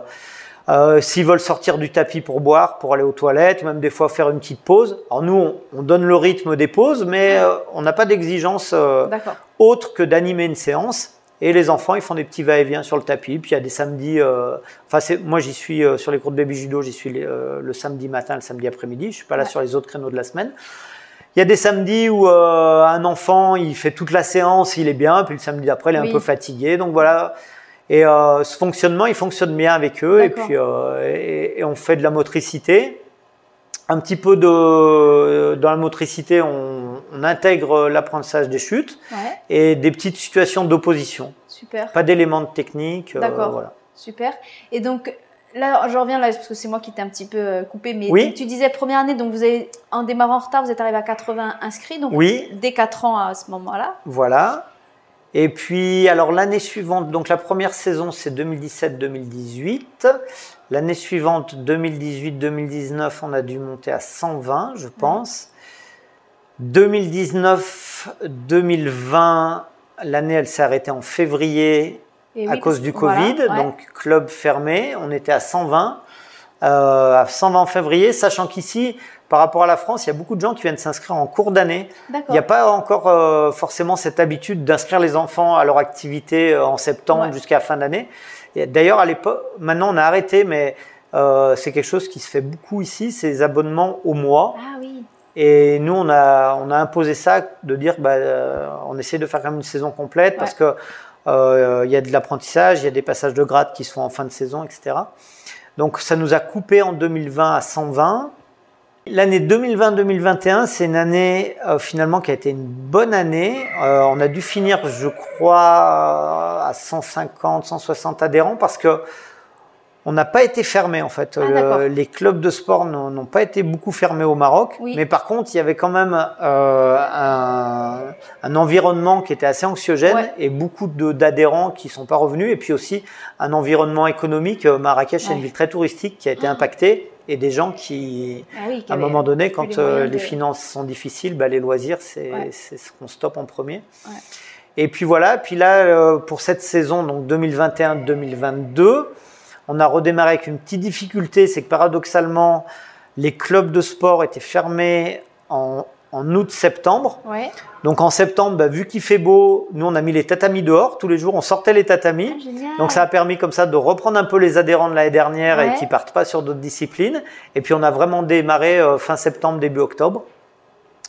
[SPEAKER 2] euh, s'ils veulent sortir du tapis pour boire, pour aller aux toilettes, même des fois faire une petite pause. Alors nous, on, donne le rythme des pauses, mais euh, on n'a pas d'exigence euh, autre que d'animer une séance. Et les enfants, ils font des petits va-et-vient sur le tapis. Puis il y a des samedis. Enfin, moi, j'y suis sur les cours de baby judo. J'y suis le samedi matin, le samedi après-midi. Je suis pas là sur les autres créneaux de la semaine. Il y a des samedis où un enfant, il fait toute la séance, il est bien, puis le samedi d'après, il est un peu fatigué. Donc voilà, et euh, ce fonctionnement, il fonctionne bien avec eux. Et puis, euh, et, on fait de la motricité. Un petit peu de dans la motricité, on, on intègre l'apprentissage des chutes
[SPEAKER 1] ouais.
[SPEAKER 2] et des petites situations d'opposition.
[SPEAKER 1] Super.
[SPEAKER 2] Pas d'éléments de technique.
[SPEAKER 1] Euh, D'accord.
[SPEAKER 2] voilà.
[SPEAKER 1] Super. Et donc là, je reviens là parce que c'est moi qui t'ai un petit peu coupé, mais oui. tu disais première année, donc vous avez en démarrant en retard, vous êtes arrivé à 80 inscrits, donc
[SPEAKER 2] oui.
[SPEAKER 1] dès 4 ans à ce moment-là.
[SPEAKER 2] Voilà. Et puis, alors l'année suivante, donc la première saison c'est 2017-2018. L'année suivante, 2018-2019, on a dû monter à 120, je pense. 2019-2020, l'année elle s'est arrêtée en février à cause du Covid, donc club fermé, on était à 120. Euh, à 120 en février, sachant qu'ici, par rapport à la France, il y a beaucoup de gens qui viennent s'inscrire en cours d'année. Il n'y a pas encore euh, forcément cette habitude d'inscrire les enfants à leur activité euh, en septembre jusqu'à la fin d'année. D'ailleurs, à l'époque, maintenant on a arrêté, mais euh, c'est quelque chose qui se fait beaucoup ici, c'est les abonnements au mois.
[SPEAKER 1] Ah oui.
[SPEAKER 2] Et nous, on a, on a imposé ça, de dire, bah, on essaie de faire quand même une saison complète parce que il y a de l'apprentissage, il y a des passages de grade qui se font en fin de saison, etc. Donc ça nous a coupé en 2020 à 120. L'année 2020-2021, c'est une année euh, finalement qui a été une bonne année. Euh, on a dû finir, je crois, à 150, 160 adhérents parce que on n'a pas été fermé en fait.
[SPEAKER 1] Ah,
[SPEAKER 2] les clubs de sport n'ont pas été beaucoup fermés au Maroc,
[SPEAKER 1] oui.
[SPEAKER 2] mais par contre, il y avait quand même euh, un, un, environnement qui était assez anxiogène
[SPEAKER 1] ouais.
[SPEAKER 2] et beaucoup d'adhérents qui sont pas revenus, et puis aussi un environnement économique. Marrakech ouais. est une ville très touristique qui a été impactée et des gens qui, ah à un moment donné, quand les, finances sont difficiles, bah, les loisirs, c'est ce qu'on stoppe en premier. Et puis voilà, puis là, pour cette saison, donc 2021-2022, on a redémarré avec une petite difficulté, c'est que paradoxalement, les clubs de sport étaient fermés en, août-septembre. Donc en septembre, bah, vu qu'il fait beau, nous on a mis les tatamis dehors. Tous les jours, on sortait les tatamis. Ah, Donc ça a permis comme ça de reprendre un peu les adhérents de l'année dernière et qui partent pas sur d'autres disciplines. Et puis on a vraiment démarré euh, fin septembre, début octobre.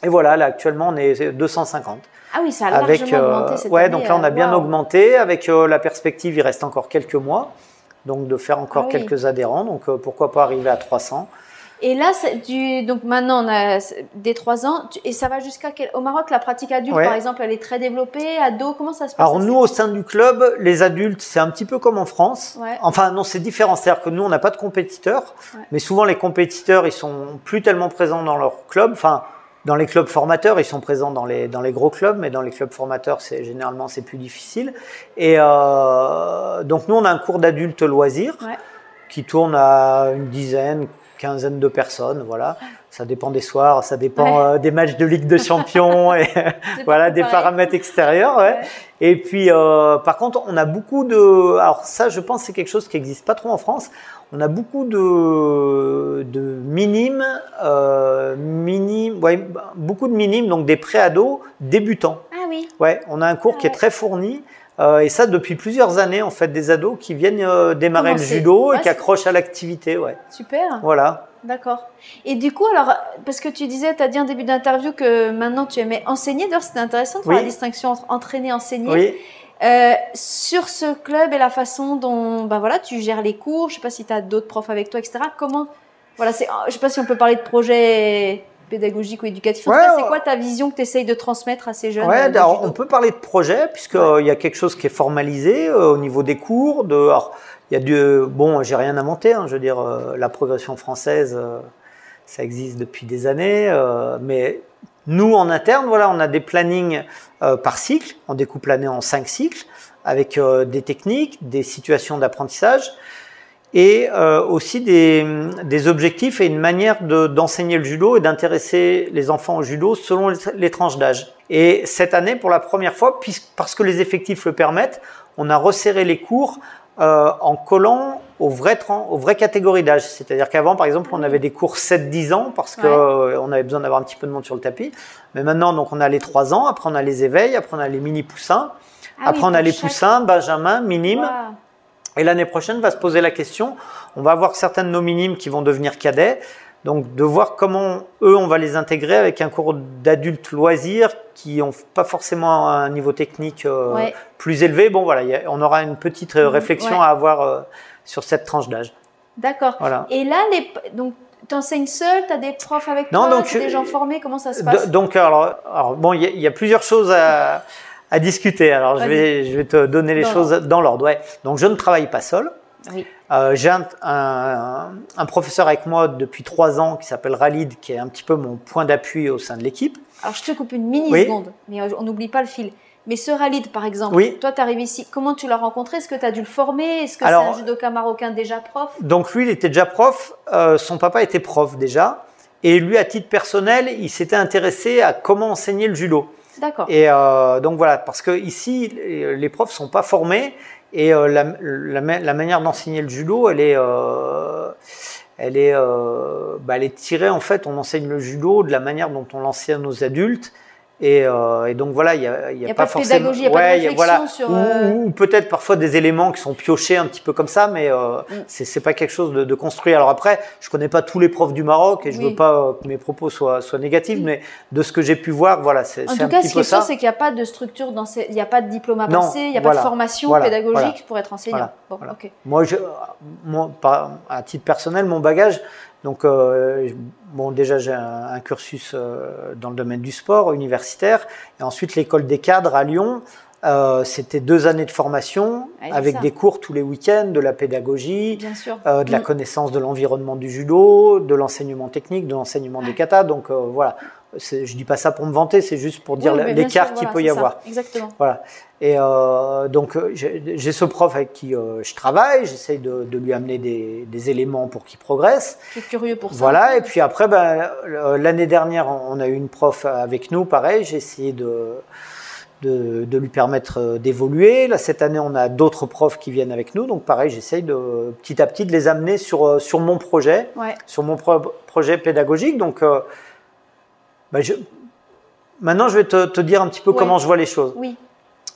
[SPEAKER 2] Et voilà, là actuellement on est 250.
[SPEAKER 1] Ah oui, ça a largement avec, euh, augmenté
[SPEAKER 2] Ouais, donc là on a euh, bien augmenté. Avec la perspective, il reste encore quelques mois donc de faire encore ah quelques adhérents. Donc pourquoi pas arriver à 300.
[SPEAKER 1] Et là, du, donc maintenant on a des 3 ans, et ça va jusqu'à quel... Au Maroc, la pratique adulte, par exemple, elle est très développée. Ado, comment ça se passe
[SPEAKER 2] Alors nous, au sein du club, les adultes, c'est un petit peu comme en France. Enfin non, c'est différent. C'est-à-dire que nous, on n'a pas de compétiteurs, mais souvent les compétiteurs, ils sont plus tellement présents dans leur club. Enfin, dans les clubs formateurs, ils sont présents dans les, dans les gros clubs, mais dans les clubs formateurs, c'est généralement c'est plus difficile. Et euh, donc nous, on a un cours d'adultes loisirs qui tourne à une dizaine, quinzaine de personnes, voilà. Ça dépend des soirs, ça dépend euh, des matchs de Ligue de Champions et voilà des paramètres extérieurs. Ouais. Et puis, euh, par contre, on a beaucoup de. Alors ça, je pense, c'est quelque chose qui n'existe pas trop en France. On a beaucoup de, de minimes, euh, minimes, ouais, beaucoup de minimes, donc des pré-ados débutants.
[SPEAKER 1] Ah oui.
[SPEAKER 2] Ouais, on a un cours qui est très fourni. Euh, et ça depuis plusieurs années en fait des ados qui viennent euh, démarrer le judo et qui accrochent à l'activité ouais.
[SPEAKER 1] Super.
[SPEAKER 2] Voilà.
[SPEAKER 1] D'accord. Et du coup alors parce que tu disais tu as dit en début d'interview que maintenant tu aimais enseigner d'ailleurs c'était intéressant de voir la distinction entre entraîner et enseigner.
[SPEAKER 2] Oui.
[SPEAKER 1] Euh, sur ce club et la façon dont ben voilà, tu gères les cours, je sais pas si tu as d'autres profs avec toi, etc. Comment voilà, je sais pas si on peut parler de projet pédagogique ou éducatif. C'est quoi ta vision que tu essayes de transmettre à ces jeunes
[SPEAKER 2] ouais, euh, On peut parler de projet, puisqu'il y a quelque chose qui est formalisé euh, au niveau des cours. De, alors, y a du, bon, j'ai rien inventé, hein, je veux dire, la progression française, ça existe depuis des années, mais nous, en interne, voilà, on a des plannings euh, par cycle, on découpe l'année en cinq cycles, avec euh, des techniques, des situations d'apprentissage, et euh, aussi des, des, objectifs et une manière d'enseigner le judo et d'intéresser les enfants au judo selon les, tranches d'âge. Et cette année, pour la première fois, parce que les effectifs le permettent, on a resserré les cours euh, en collant aux vraies, aux vraies catégories d'âge. C'est-à-dire qu'avant, par exemple, on avait des cours 7-10 ans parce qu'on euh, avait besoin d'avoir un petit peu de monde sur le tapis. Mais maintenant, donc, on a les 3 ans, après on a les éveils, après on a les mini-poussins, ah après on a les poussins, benjamin, minimes. Et l'année prochaine, va se poser la question, on va avoir certains de nos minimes qui vont devenir cadets. Donc de voir comment eux on va les intégrer avec un cours d'adultes loisirs qui n'ont pas forcément un niveau technique euh, plus élevé. Bon voilà, on aura une petite euh, réflexion à avoir euh, sur cette tranche d'âge.
[SPEAKER 1] D'accord. Voilà. Et là, les, donc tu enseignes seul, tu as des profs avec non, toi, donc, des gens formés, comment ça se passe?
[SPEAKER 2] Donc alors, alors bon, il y, a plusieurs choses à, à discuter. Alors je vais, je vais te donner les choses dans l'ordre. Ouais. Donc je ne travaille pas seul. Euh, j'ai un, un, professeur avec moi depuis trois ans qui s'appelle Ralid, qui est un petit peu mon point d'appui au sein de l'équipe.
[SPEAKER 1] Alors je te coupe une mini seconde, mais on n'oublie pas le fil. Mais ce Ralid, par exemple, toi, tu arrives ici, comment tu l'as rencontré? Est-ce que tu as dû le former? Est-ce que c'est un judoka marocain déjà prof?
[SPEAKER 2] Donc lui, il était déjà prof. Euh, son papa était prof déjà. Et lui, à titre personnel, il s'était intéressé à comment enseigner le judo.
[SPEAKER 1] D'accord.
[SPEAKER 2] Et euh, donc voilà, parce que ici, les profs sont pas formés et euh, la, manière d'enseigner le judo, elle est, euh, elle est, bah, elle est tirée en fait. On enseigne le judo de la manière dont on l'enseigne aux adultes. Et, euh, et, donc voilà, il y a,
[SPEAKER 1] y a, pas, forcément. Il y a pas de voilà. sur,
[SPEAKER 2] euh, Ou, peut-être parfois des éléments qui sont piochés un petit peu comme ça, mais euh, mm. c'est pas quelque chose de, de, construit. Alors après, je connais pas tous les profs du Maroc et je veux pas que mes propos soient, soient négatifs, mm. mais de ce que j'ai pu voir, voilà, c'est un petit peu ça. En tout cas, ce qui est sûr,
[SPEAKER 1] c'est qu'il n'y a pas de structure dans ces... il n'y a pas de diplôme à passer, il n'y a pas de formation pédagogique pour être enseignant. Bon,
[SPEAKER 2] Moi, je, moi, à titre personnel, mon bagage, donc, euh, bon, déjà, j'ai un, cursus euh, dans le domaine du sport universitaire, et ensuite l'école des cadres à Lyon. Euh, c'était deux années de formation ah, avec des cours tous les week-ends, de la pédagogie, euh, de la mm. connaissance de l'environnement du judo, de l'enseignement technique, de l'enseignement des katas. Donc euh, voilà, je dis pas ça pour me vanter, c'est juste pour dire l'écart qu'il peut y avoir.
[SPEAKER 1] Exactement.
[SPEAKER 2] Voilà. Et euh, donc j'ai ce prof avec qui euh, je travaille, j'essaye de, de, lui amener des, des éléments pour qu'il progresse.
[SPEAKER 1] Je suis curieux pour ça.
[SPEAKER 2] Voilà. Et puis après, ben, l'année dernière, on a eu une prof avec nous, pareil. J'ai essayé de, de, de, lui permettre euh, d'évoluer. Là, cette année, on a d'autres profs qui viennent avec nous, donc pareil, j'essaye de petit à petit de les amener sur euh, sur mon projet,
[SPEAKER 1] ouais.
[SPEAKER 2] sur mon projet pédagogique. Donc euh, je, maintenant, je vais te, te dire un petit peu comment je vois les choses.
[SPEAKER 1] Oui,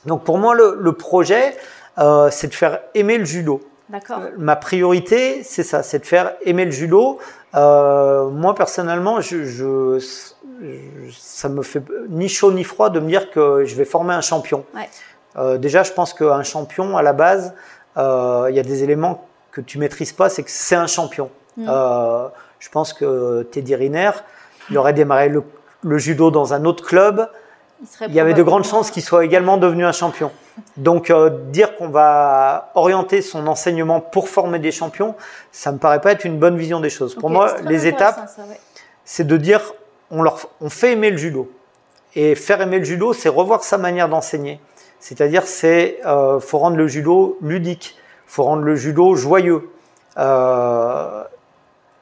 [SPEAKER 2] Donc pour moi, le, le projet, euh, c'est de faire aimer le judo.
[SPEAKER 1] d'accord.
[SPEAKER 2] Euh, Ma priorité, c'est ça, c'est de faire aimer le judo. Euh, moi personnellement, je, je, je- ça me fait ni chaud ni froid de me dire que je vais former un champion.
[SPEAKER 1] Ouais.
[SPEAKER 2] Déjà, je pense qu'un champion, à la base, il y a des éléments que tu maîtrises pas, c'est que c'est un champion.
[SPEAKER 1] Mm.
[SPEAKER 2] Je pense que Teddy Riner, il aurait démarré le, le judo dans un autre club.
[SPEAKER 1] Il,
[SPEAKER 2] y avait de grandes chances qu'il soit également devenu un champion. Donc euh, dire qu'on va orienter son enseignement pour former des champions, ça me paraît pas être une bonne vision des choses. Pour moi, les étapes,
[SPEAKER 1] ouais.
[SPEAKER 2] c'est de dire on leur on fait aimer le judo. Et faire aimer le judo, c'est revoir sa manière d'enseigner. C'est-à-dire, c'est euh, faut rendre le judo ludique, faut rendre le judo joyeux. Euh,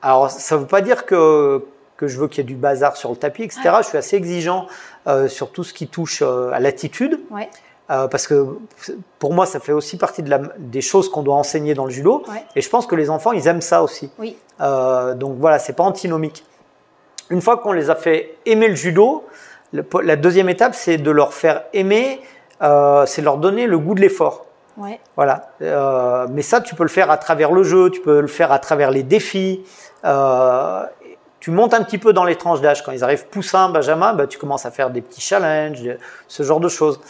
[SPEAKER 2] alors, ça ne veut pas dire que que je veux qu'il y ait du bazar sur le tapis, etc. Je suis assez exigeant euh, sur tout ce qui touche euh, à l'attitude.
[SPEAKER 1] Ouais.
[SPEAKER 2] Euh, parce que pour moi, ça fait aussi partie de la, des choses qu'on doit enseigner dans le judo.
[SPEAKER 1] Ouais.
[SPEAKER 2] Et je pense que les enfants, ils aiment ça aussi.
[SPEAKER 1] Oui.
[SPEAKER 2] Donc voilà, c'est pas antinomique. Une fois qu'on les a fait aimer le judo, le- la deuxième étape, c'est de leur faire aimer, c'est de leur donner le goût de l'effort.
[SPEAKER 1] Ouais.
[SPEAKER 2] Voilà. Euh, mais ça, tu peux le faire à travers le jeu, tu peux le faire à travers les défis. Euh, tu montes un petit peu dans les tranches d'âge. Quand ils arrivent poussin, benjamin, bah, tu commences à faire des petits challenges, ce genre de choses.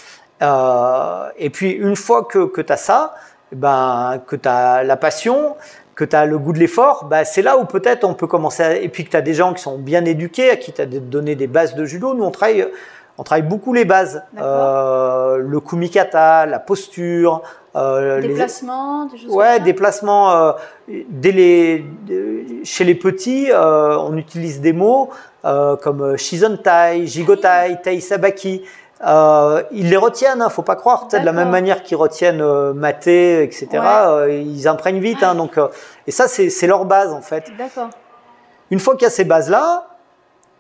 [SPEAKER 2] Euh, et puis, une fois que, que tu as ça, ben, que tu as la passion, que tu as le goût de l'effort, bah, c'est là où peut-être on peut commencer. À... Et puis que tu as des gens qui sont bien éduqués, à qui tu as donné des bases de judo. Nous, on travaille, on travaille beaucoup les bases. Euh, le kumikata, la posture. Euh, les-
[SPEAKER 1] des choses
[SPEAKER 2] Ouais,
[SPEAKER 1] comme ça.
[SPEAKER 2] déplacement. Euh, dès les, chez les petits, euh, on utilise des mots comme shizontai, jigotai, taisabaki. Euh, ils les retiennent, hein, faut pas croire. De la même manière qu'ils retiennent maté, etc.
[SPEAKER 1] Ouais.
[SPEAKER 2] ils imprègnent vite. Hein, donc, et ça, c'est c'est leur base en fait.
[SPEAKER 1] D'accord.
[SPEAKER 2] Une fois qu'il y a ces bases-là,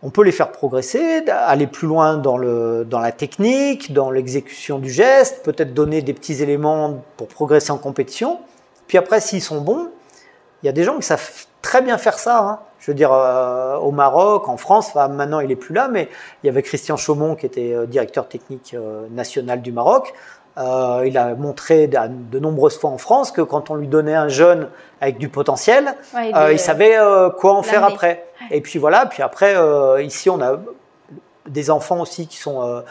[SPEAKER 2] on peut les faire progresser, aller plus loin dans, le, dans la technique, dans l'exécution du geste, peut-être donner des petits éléments pour progresser en compétition. Puis après, s'ils sont bons, il y a des gens qui savent très bien faire ça. hein. Je veux dire, euh, au Maroc, en France, maintenant il est plus là, mais il y avait Christian Chaumont qui était euh, directeur technique euh, national du Maroc. Euh, il a montré de, de nombreuses fois en France que quand on lui donnait un jeune avec du potentiel,
[SPEAKER 1] Ouais,
[SPEAKER 2] euh, il savait euh, quoi en faire après. Et puis voilà, puis après, ici, on a des enfants aussi qui sont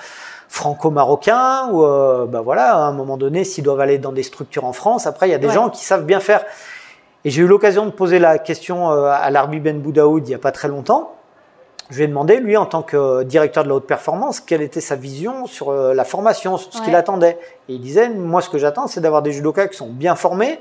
[SPEAKER 2] franco-marocains, ou bah voilà, à un moment donné, s'ils doivent aller dans des structures en France, après, il y a des
[SPEAKER 1] Ouais.
[SPEAKER 2] gens qui savent bien faire. Et j'ai eu l'occasion de poser la question à Larbi Ben Boudaoud il n'y a pas très longtemps. Je lui ai demandé, lui, en tant que directeur de la haute performance, quelle était sa vision sur euh, la formation, sur ce qu'il attendait. Et il disait, moi, ce que j'attends, c'est d'avoir des judokas qui sont bien formés,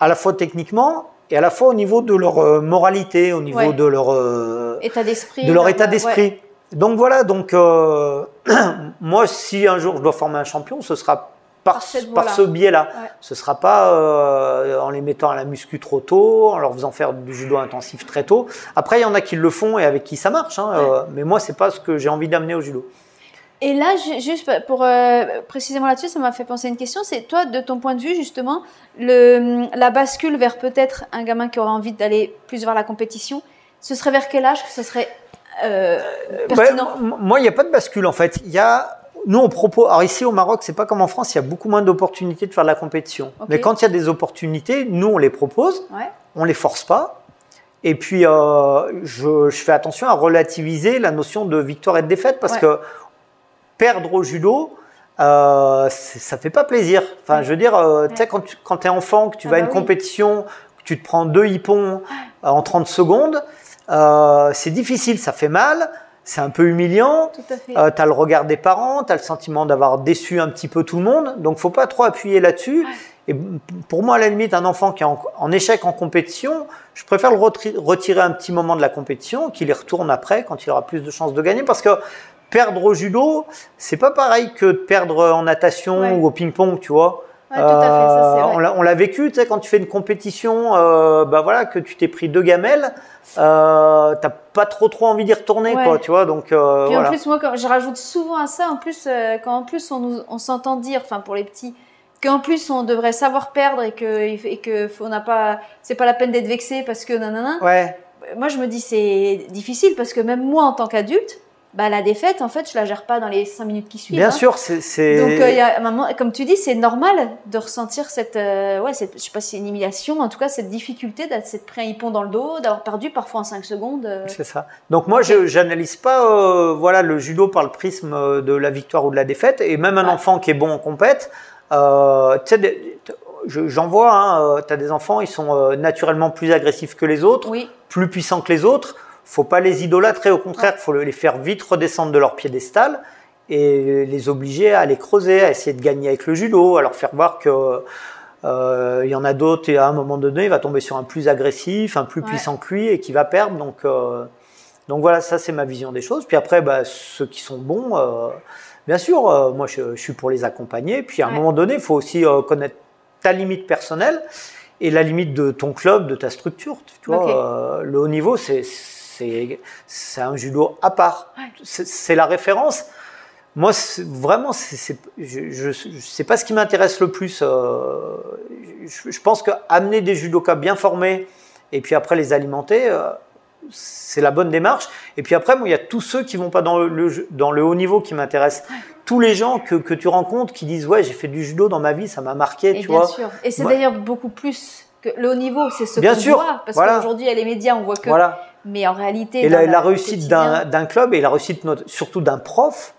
[SPEAKER 2] à la fois techniquement et à la fois au niveau de leur euh, moralité, au niveau
[SPEAKER 1] Ouais.
[SPEAKER 2] de leur, euh,
[SPEAKER 1] État d'esprit.
[SPEAKER 2] de leur état
[SPEAKER 1] ouais.
[SPEAKER 2] d'esprit. Donc voilà, donc euh, moi, si un jour je dois former un champion, ce sera par, ce biais-là.
[SPEAKER 1] Ouais.
[SPEAKER 2] Ce sera pas euh, en les mettant à la muscu trop tôt, en leur faisant faire du judo intensif très tôt. Après, il y en a qui le font et avec qui ça marche. hein, euh, mais moi, c'est pas ce que j'ai envie d'amener au judo.
[SPEAKER 1] Et là, ju- juste pour euh, précisément là-dessus, ça m'a fait penser à une question. C'est toi, de ton point de vue, justement, le, la bascule vers peut-être un gamin qui aurait envie d'aller plus vers la compétition, ce serait vers quel âge que ce serait euh, pertinent?
[SPEAKER 2] m- moi, il n'y a pas de bascule en fait. Il y a, nous, on propose. Alors ici au Maroc, c'est pas comme en France. Il y a beaucoup moins d'opportunités de faire de la compétition. Mais quand il y a des opportunités, nous, on les propose.
[SPEAKER 1] Ouais.
[SPEAKER 2] on les force pas. Et puis, euh, je, je fais attention à relativiser la notion de victoire et de défaite parce
[SPEAKER 1] Ouais.
[SPEAKER 2] que perdre au judo, euh, ça fait pas plaisir. Enfin, je veux dire, euh, tu sais, quand tu quand es enfant, que tu
[SPEAKER 1] Ah
[SPEAKER 2] vas à
[SPEAKER 1] bah
[SPEAKER 2] une
[SPEAKER 1] oui.
[SPEAKER 2] compétition, que tu te prends deux hippons euh, en 30 secondes, euh, c'est difficile, ça fait mal. C'est un peu humiliant. Euh, tu as le regard des parents, tu as le sentiment d'avoir déçu un petit peu tout le monde. Donc, faut pas trop appuyer là-dessus. Et pour moi, à la limite, un enfant qui est en, échec en compétition, je préfère le retirer un petit moment de la compétition, qu'il y retourne après quand il aura plus de chances de gagner. Parce que perdre au judo, c'est pas pareil que de perdre en natation ou au ping-pong, tu vois.
[SPEAKER 1] Euh,
[SPEAKER 2] on l'a vécu, tu sais, quand tu fais une compétition, euh, bah voilà, que tu t'es pris deux gamelles, euh, t'as pas trop trop envie d'y retourner, quoi, tu vois. Donc, euh,
[SPEAKER 1] Puis en plus, moi, quand, je rajoute souvent à ça, en plus, quand en plus on, on s'entend dire, enfin pour les petits, qu'en plus on devrait savoir perdre et que et que on n'a pas, c'est pas la peine d'être vexé parce que nanana.
[SPEAKER 2] Ouais.
[SPEAKER 1] Moi, je me dis c'est difficile parce que même moi, en tant qu'adulte, bah, la défaite, en fait, je la gère pas dans les cinq minutes qui suivent.
[SPEAKER 2] Bien hein. sûr, c'est.
[SPEAKER 1] Donc, euh, y a comme tu dis, c'est normal de ressentir cette, euh, ouais, cette, je sais pas si c'est une humiliation, en tout cas, cette difficulté d'être pris un hippon dans le dos, d'avoir perdu parfois en 5 secondes. Euh.
[SPEAKER 2] C'est ça. Donc, moi, je j'analyse pas, voilà, le judo par le prisme de la victoire ou de la défaite, et même un enfant qui est bon en compète, tu sais, j'en vois, hein, tu as des enfants, ils sont naturellement plus agressifs que les autres, plus puissants que les autres faut pas les idolâtrer, au contraire, il faut les faire vite redescendre de leur piédestal et les obliger à les creuser, à essayer de gagner avec le judo, à leur faire voir que euh, il y en a d'autres et à un moment donné, il va tomber sur un plus agressif, un plus puissant que lui et qui va perdre. Donc, euh, donc voilà, ça c'est ma vision des choses. Puis après, bah, ceux qui sont bons, euh, bien sûr, moi je, suis pour les accompagner. Puis à un moment donné, il faut aussi connaître ta limite personnelle et la limite de ton club, de ta structure. Tu vois, le haut niveau, c'est c'est un judo à part. C'est la référence. Moi, vraiment, je ne sais pas ce qui m'intéresse le plus. Euh, je, pense qu'amener des judokas bien formés et puis après les alimenter, euh, c'est la bonne démarche. Et puis après, il y a tous ceux qui vont pas dans le, dans le haut niveau qui m'intéressent. Tous les gens que, que, tu rencontres qui disent ouais j'ai fait du judo dans ma vie, ça m'a marqué, et tu
[SPEAKER 1] bien
[SPEAKER 2] vois.
[SPEAKER 1] Sûr. Et c'est d'ailleurs beaucoup plus que le haut niveau, c'est ce qu'on voit parce qu'aujourd'hui il y a les médias, on voit que
[SPEAKER 2] voilà.
[SPEAKER 1] Mais en réalité.
[SPEAKER 2] Et la, réussite d'un club et la réussite surtout d'un prof,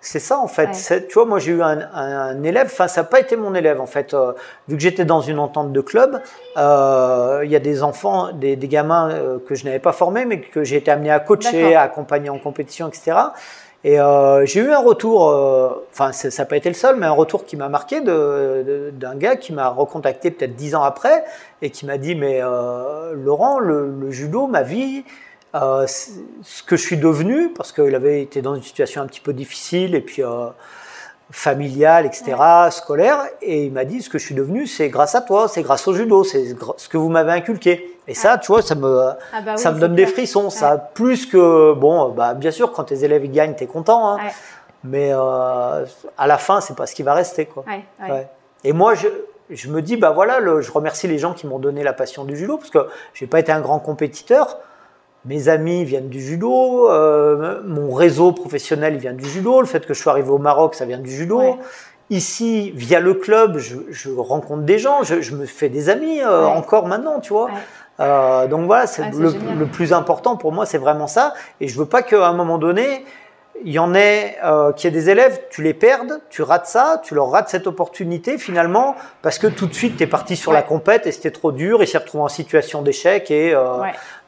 [SPEAKER 2] c'est ça en fait. Tu vois, moi j'ai eu un, élève, enfin ça n'a pas été mon élève en fait. Euh, vu que j'étais dans une entente de club, euh, il y a des enfants, des, gamins euh, que je n'avais pas formés, mais que j'ai été amené à coacher, à accompagner en compétition, etc. Et j'ai eu un retour, enfin ça n'a pas été le seul, mais un retour qui m'a marqué d'un gars qui m'a recontacté peut-être dix ans après et qui m'a dit mais euh, Laurent, le, judo, ma vie, euh, ce que je suis devenu, parce qu'il avait été dans une situation un petit peu difficile et puis euh, familiale, etc., scolaire, et il m'a dit ce que je suis devenu, c'est grâce à toi, c'est grâce au judo, c'est ce que vous m'avez inculqué. Et ça, tu vois, ça me, ah bah ça me donne des frissons. Ça, plus que bon, bah bien sûr, quand tes élèves ils gagnent, t'es content, hein, mais à la fin, c'est pas ce qui va rester, quoi. Et moi, je, je me dis, bah voilà, je remercie les gens qui m'ont donné la passion du judo, parce que j'ai pas été un grand compétiteur. Mes amis viennent du judo, euh, mon réseau professionnel vient du judo, le fait que je sois arrivé au Maroc, ça vient du judo. Ici, via le club, je, rencontre des gens, je, me fais des amis euh, encore maintenant, tu vois. Euh, donc voilà, c'est le, le, plus important pour moi, c'est vraiment ça. Et je veux pas qu'à un moment donné, il y en ait euh, qui a des élèves, tu les perdes, tu rates ça, tu leur rates cette opportunité finalement parce que tout de suite tu es parti sur la compète et c'était trop dur, il s'est retrouvé en situation d'échec et euh,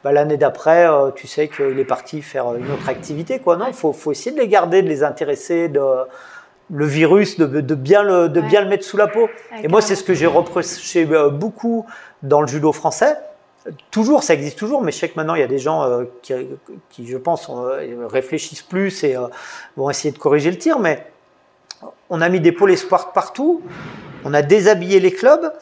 [SPEAKER 2] bah, l'année d'après euh, tu sais qu'il est parti faire une autre activité quoi. Non, il faut, faut, essayer de les garder, de les intéresser, de le virus, de, de bien le de bien le mettre sous la peau. et moi c'est ce que j'ai reproché euh, beaucoup dans le judo français toujours, ça existe toujours, mais je sais que maintenant il y a des gens euh, qui, qui, je pense, euh, réfléchissent plus et euh, vont essayer de corriger le tir. Mais on a mis des pôles espoirs partout, on a déshabillé les clubs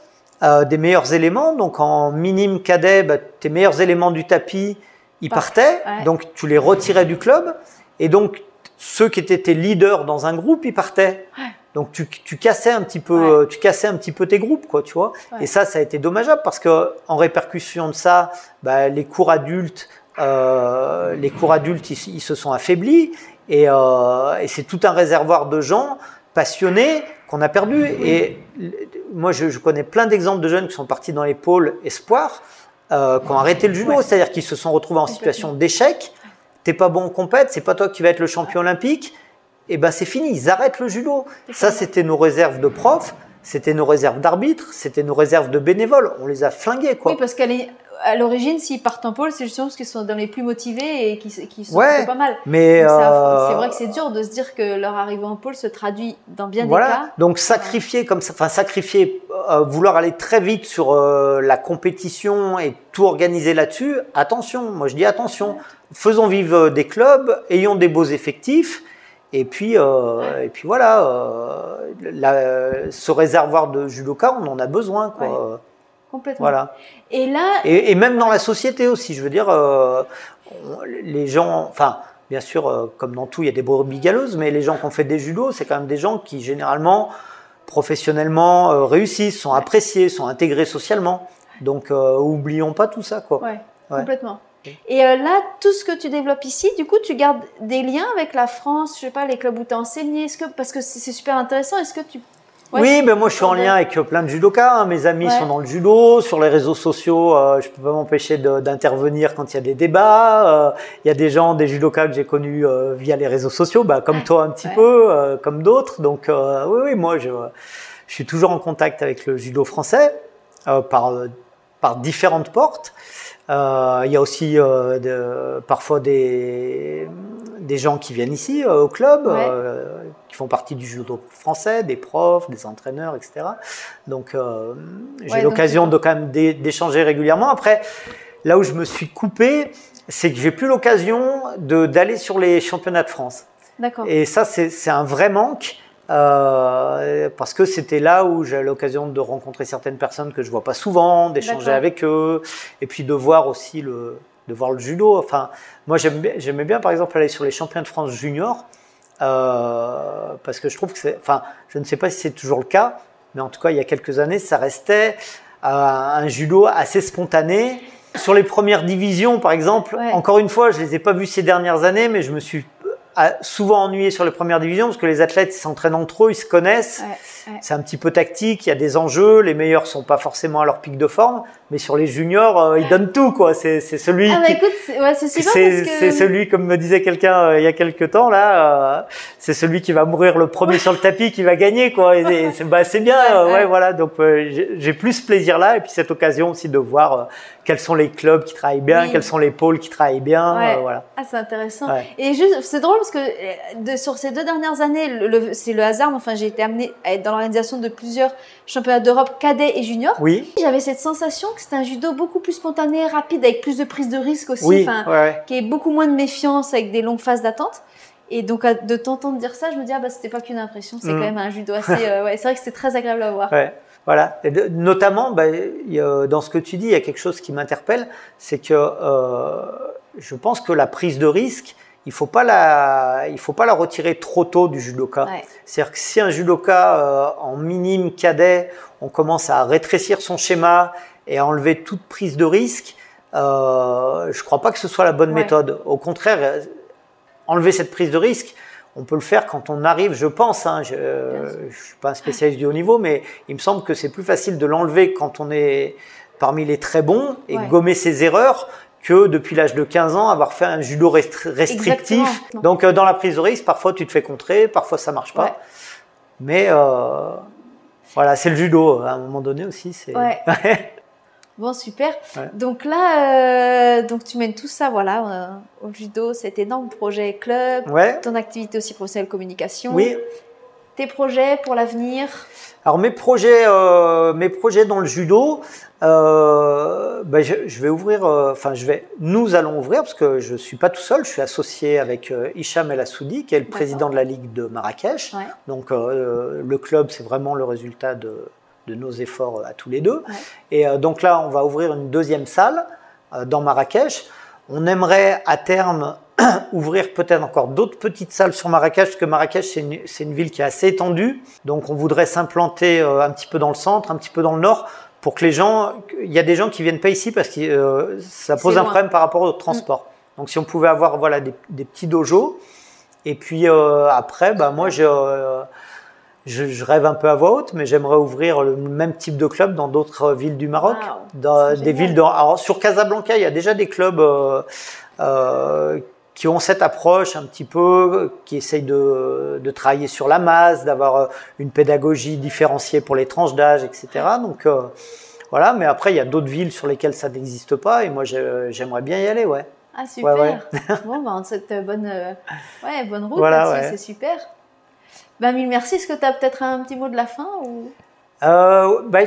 [SPEAKER 2] des meilleurs éléments. Donc en minime cadet, bah, tes meilleurs éléments du tapis, ils partaient, donc tu les retirais du club. Et donc ceux qui étaient tes leaders dans un groupe, ils partaient. Donc tu, tu, cassais un petit peu, tu cassais un petit peu tes groupes, quoi, tu vois. Et ça, ça a été dommageable parce que en répercussion de ça, bah, les cours adultes, euh, les cours adultes, ils, se sont affaiblis. Et, euh, et c'est tout un réservoir de gens passionnés qu'on a perdu. Et moi, je, je connais plein d'exemples de jeunes qui sont partis dans les pôles espoirs, euh, qui ont arrêté le judo, c'est-à-dire qu'ils se sont retrouvés en situation d'échec. T'es pas bon en compète, c'est pas toi qui vas être le champion olympique eh ben c'est fini, ils arrêtent le judo. Ça, c'était nos réserves de profs, c'était nos réserves d'arbitres, c'était nos réserves de bénévoles. On les a flingués, quoi.
[SPEAKER 1] Oui, parce qu'à l'origine, s'ils partent en pôle, c'est justement parce qu'ils sont dans les plus motivés et qui, qui sont pas mal.
[SPEAKER 2] Mais
[SPEAKER 1] euh, c'est vrai que c'est dur de se dire que leur arrivée en pôle se traduit dans bien des cas.
[SPEAKER 2] Donc sacrifier comme ça, enfin sacrifier, euh, vouloir aller très vite sur euh, la compétition et tout organiser là-dessus. Attention, moi je dis attention. Faisons vivre des clubs, ayons des beaux effectifs. Et puis, et puis voilà, ce réservoir de judoka, on en a besoin. Quoi.
[SPEAKER 1] Complètement.
[SPEAKER 2] Voilà.
[SPEAKER 1] Et là.
[SPEAKER 2] Et, même dans la société aussi, je veux dire, euh, les gens, enfin, bien sûr, euh, comme dans tout, il y a des brebis galeuses, mais les gens qui ont fait des judos, c'est quand même des gens qui généralement, professionnellement, euh, réussissent, sont appréciés, sont intégrés socialement. Donc, oublions pas tout ça, quoi.
[SPEAKER 1] Ouais, complètement. Et là, tout ce que tu développes ici, du coup, tu gardes des liens avec la France, je sais pas, les clubs où tu as enseigné, est-ce que, parce que c'est super intéressant, est-ce que tu
[SPEAKER 2] oui, mais moi je suis en lien avec euh, plein de judokas. Hein. Mes amis sont dans le judo. Sur les réseaux sociaux, euh, je peux pas m'empêcher d'intervenir quand il y a des débats. Euh, il y a des gens, des judokas que j'ai connus euh, via les réseaux sociaux, bah, comme toi un petit peu, comme d'autres. Donc oui, oui, moi je, je, suis toujours en contact avec le judo français par, par différentes portes. Il y a aussi de, parfois des, des gens qui viennent ici au club font partie du judo français, des profs, des entraîneurs, etc. Donc euh, j'ai l'occasion de quand même d'échanger régulièrement. Après, là où je me suis coupé, c'est que j'ai plus l'occasion d'aller sur les championnats de France. Et ça, c'est un vrai manque. Euh, parce que c'était là où j'ai l'occasion de rencontrer certaines personnes que je vois pas souvent, d'échanger avec eux, et puis de voir aussi le, de voir le judo. Enfin, moi j'aimais bien par exemple aller sur les championnats de France junior, euh, parce que je trouve que c'est, enfin, je ne sais pas si c'est toujours le cas, mais en tout cas, il y a quelques années, ça restait euh, un judo assez spontané. Sur les premières divisions, par exemple, encore une fois, je les ai pas vus ces dernières années, mais je me suis souvent ennuyé sur les premières divisions parce que les athlètes s'entraînent entre eux, ils se connaissent. C'est un petit peu tactique, il y a des enjeux, les meilleurs sont pas forcément à leur pic de forme, mais sur les juniors, euh, ils donnent tout quoi. C'est celui
[SPEAKER 1] ah bah écoute,
[SPEAKER 2] c'est celui comme me disait quelqu'un euh, il y a quelques temps là, euh, c'est celui qui va mourir le premier sur le tapis qui va gagner quoi. Et, c'est bah, bien, ouais, voilà. Donc j'ai plus ce plaisir là et puis cette occasion aussi de voir quels sont les clubs qui travaillent bien, quels sont les pôles qui travaillent bien, voilà.
[SPEAKER 1] Ah c'est intéressant. Et juste c'est drôle parce que de, sur ces deux dernières années, le, c'est le hasard, enfin j'ai été amenée à être dans l'organisation de plusieurs championnats d'Europe cadets et juniors.
[SPEAKER 2] Oui.
[SPEAKER 1] J'avais cette sensation que c'était un judo beaucoup plus spontané, rapide, avec plus de prise de risque aussi, enfin, qui est beaucoup moins de méfiance, avec des longues phases d'attente. Et donc, de t'entendre dire ça, je me dis, ah bah, c'était pas qu'une impression, c'est mm. quand même un judo assez. Euh, ouais, c'est vrai que c'est très agréable à voir.
[SPEAKER 2] Ouais. Voilà. Et notamment, bah, dans ce que tu dis, il y a quelque chose qui m'interpelle, c'est que euh, je pense que la prise de risque, il faut pas la, il faut pas la retirer trop tôt du judoka. C'est-à-dire que si un judoka euh, en minime cadet, on commence à rétrécir son schéma et à enlever toute prise de risque, euh, je crois pas que ce soit la bonne méthode. Au contraire, euh, enlever cette prise de risque, on peut le faire quand on arrive, je pense. Hein, je, ne suis pas un spécialiste du haut niveau, mais il me semble que c'est plus facile de l'enlever quand on est parmi les très bons et gommer ses erreurs que depuis l'âge de 15 ans avoir fait un judo restrictif. Donc euh, dans la prise de risque, parfois tu te fais contrer, parfois ça marche pas. Mais euh, voilà, c'est le judo à un moment donné aussi. C'est...
[SPEAKER 1] Ouais. bon, super. Donc là, euh, donc tu mènes tout ça, voilà, au judo, cet énorme projet club, ton activité aussi professionnelle communication.
[SPEAKER 2] Oui.
[SPEAKER 1] Tes projets pour l'avenir?
[SPEAKER 2] Alors mes projets, euh, mes projets dans le judo, euh, ben je, je, vais ouvrir, euh, enfin je vais, nous allons ouvrir parce que je suis pas tout seul, je suis associé avec Hicham El Assoudi qui est le président de la ligue de Marrakech. Ouais. Donc le club c'est vraiment le résultat de, de, nos efforts à tous les deux. Ouais. Et donc là on va ouvrir une deuxième salle dans Marrakech. On aimerait à terme ouvrir peut-être encore d'autres petites salles sur Marrakech, parce que Marrakech, c'est une, une, ville qui est assez étendue. Donc, on voudrait s'implanter un petit peu dans le centre, un petit peu dans le nord, pour que les gens, il y a des gens qui viennent pas ici parce que euh, ça pose un problème par rapport au transport. Mm. Donc si on pouvait avoir voilà des, des petits dojos et puis euh, après, bah moi je, euh, je, je, rêve un peu à voix haute, mais j'aimerais ouvrir le même type de club dans d'autres villes du Maroc, dans des villes. Alors sur Casablanca, il y a déjà des clubs euh, qui ont cette approche un petit peu, qui essayent de, de travailler sur la masse, d'avoir une pédagogie différenciée pour les tranches d'âge, etc. Donc Voilà, mais après, il y a d'autres villes sur lesquelles ça n'existe pas et moi, j'aimerais bien y aller, ouais.
[SPEAKER 1] Ah, super. bon, bah, cette bonne, ouais, bonne route voilà, c'est super. Ben, mille merci. Est-ce que tu as peut-être un petit mot de la fin ou...
[SPEAKER 2] Euh, bah,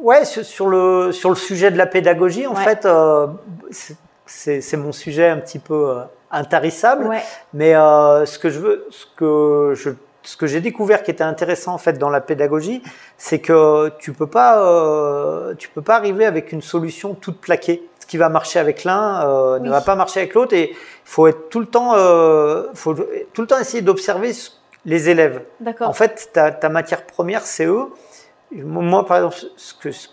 [SPEAKER 2] ouais, sur le, sur le sujet de la pédagogie, en fait, euh, c'est mon sujet un petit peu euh, intarissable. Mais euh, ce que je veux, ce que je ce que j'ai découvert qui était intéressant en fait dans la pédagogie, c'est que tu peux pas, euh, tu peux pas arriver avec une solution toute plaquée. Ce qui va marcher avec l'un euh, ne va pas marcher avec l'autre, et il faut être tout le temps, euh, faut tout le temps essayer d'observer les élèves. En fait, ta, ta matière première, c'est eux. Moi, par exemple, ce que, ce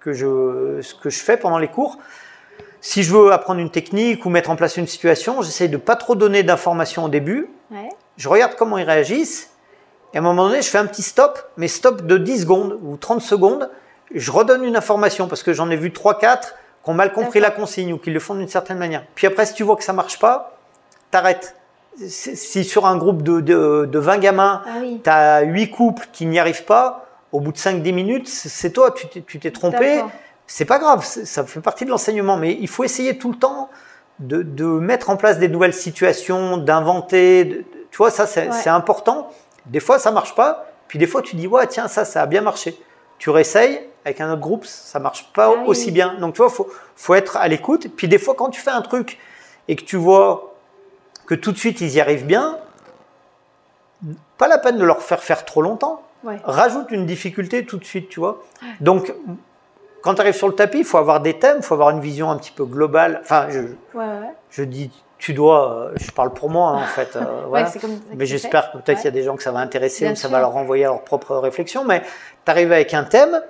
[SPEAKER 2] que je, ce que je fais pendant les cours, si je veux apprendre une technique ou mettre en place une situation, j'essaie de pas trop donner d'informations au début. Je regarde comment ils réagissent. Et à un moment donné, je fais un petit stop, mais stop de 10 secondes ou 30 secondes. Je redonne une information parce que j'en ai vu 3-4 qui ont mal compris la consigne ou qui le font d'une certaine manière. Puis après, si tu vois que ça marche pas, t'arrêtes. Si sur un groupe de, de, de 20 gamins, ah tu as 8 couples qui n'y arrivent pas, au bout de 5-10 minutes, c'est toi, tu t'es trompé c'est pas grave, ça fait partie de l'enseignement, mais il faut essayer tout le temps de, de mettre en place des nouvelles situations, d'inventer. Tu vois, ça c'est important. Des fois ça marche pas, puis des fois tu dis ouais tiens ça ça a bien marché. Tu réessayes avec un autre groupe, ça marche pas ah aussi bien. Donc tu vois, faut faut être à l'écoute. Puis des fois quand tu fais un truc et que tu vois que tout de suite ils y arrivent bien, pas la peine de leur faire faire trop longtemps. Rajoute une difficulté tout de suite, tu vois. Donc quand tu arrives sur le tapis, il faut avoir des thèmes, il faut avoir une vision un petit peu globale. Enfin, je, je dis, tu dois, euh, je parle pour moi hein, en fait. Euh, voilà. mais j'espère que peut-être il y a des gens que ça va intéresser ou ça va leur renvoyer à leur propre réflexion. Mais tu arrives avec un thème.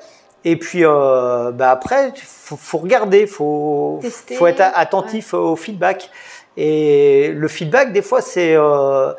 [SPEAKER 2] Et puis euh, bah après, il faut, faut, regarder, faut, faut être attentif au feedback. Et le feedback, des fois, c'est euh,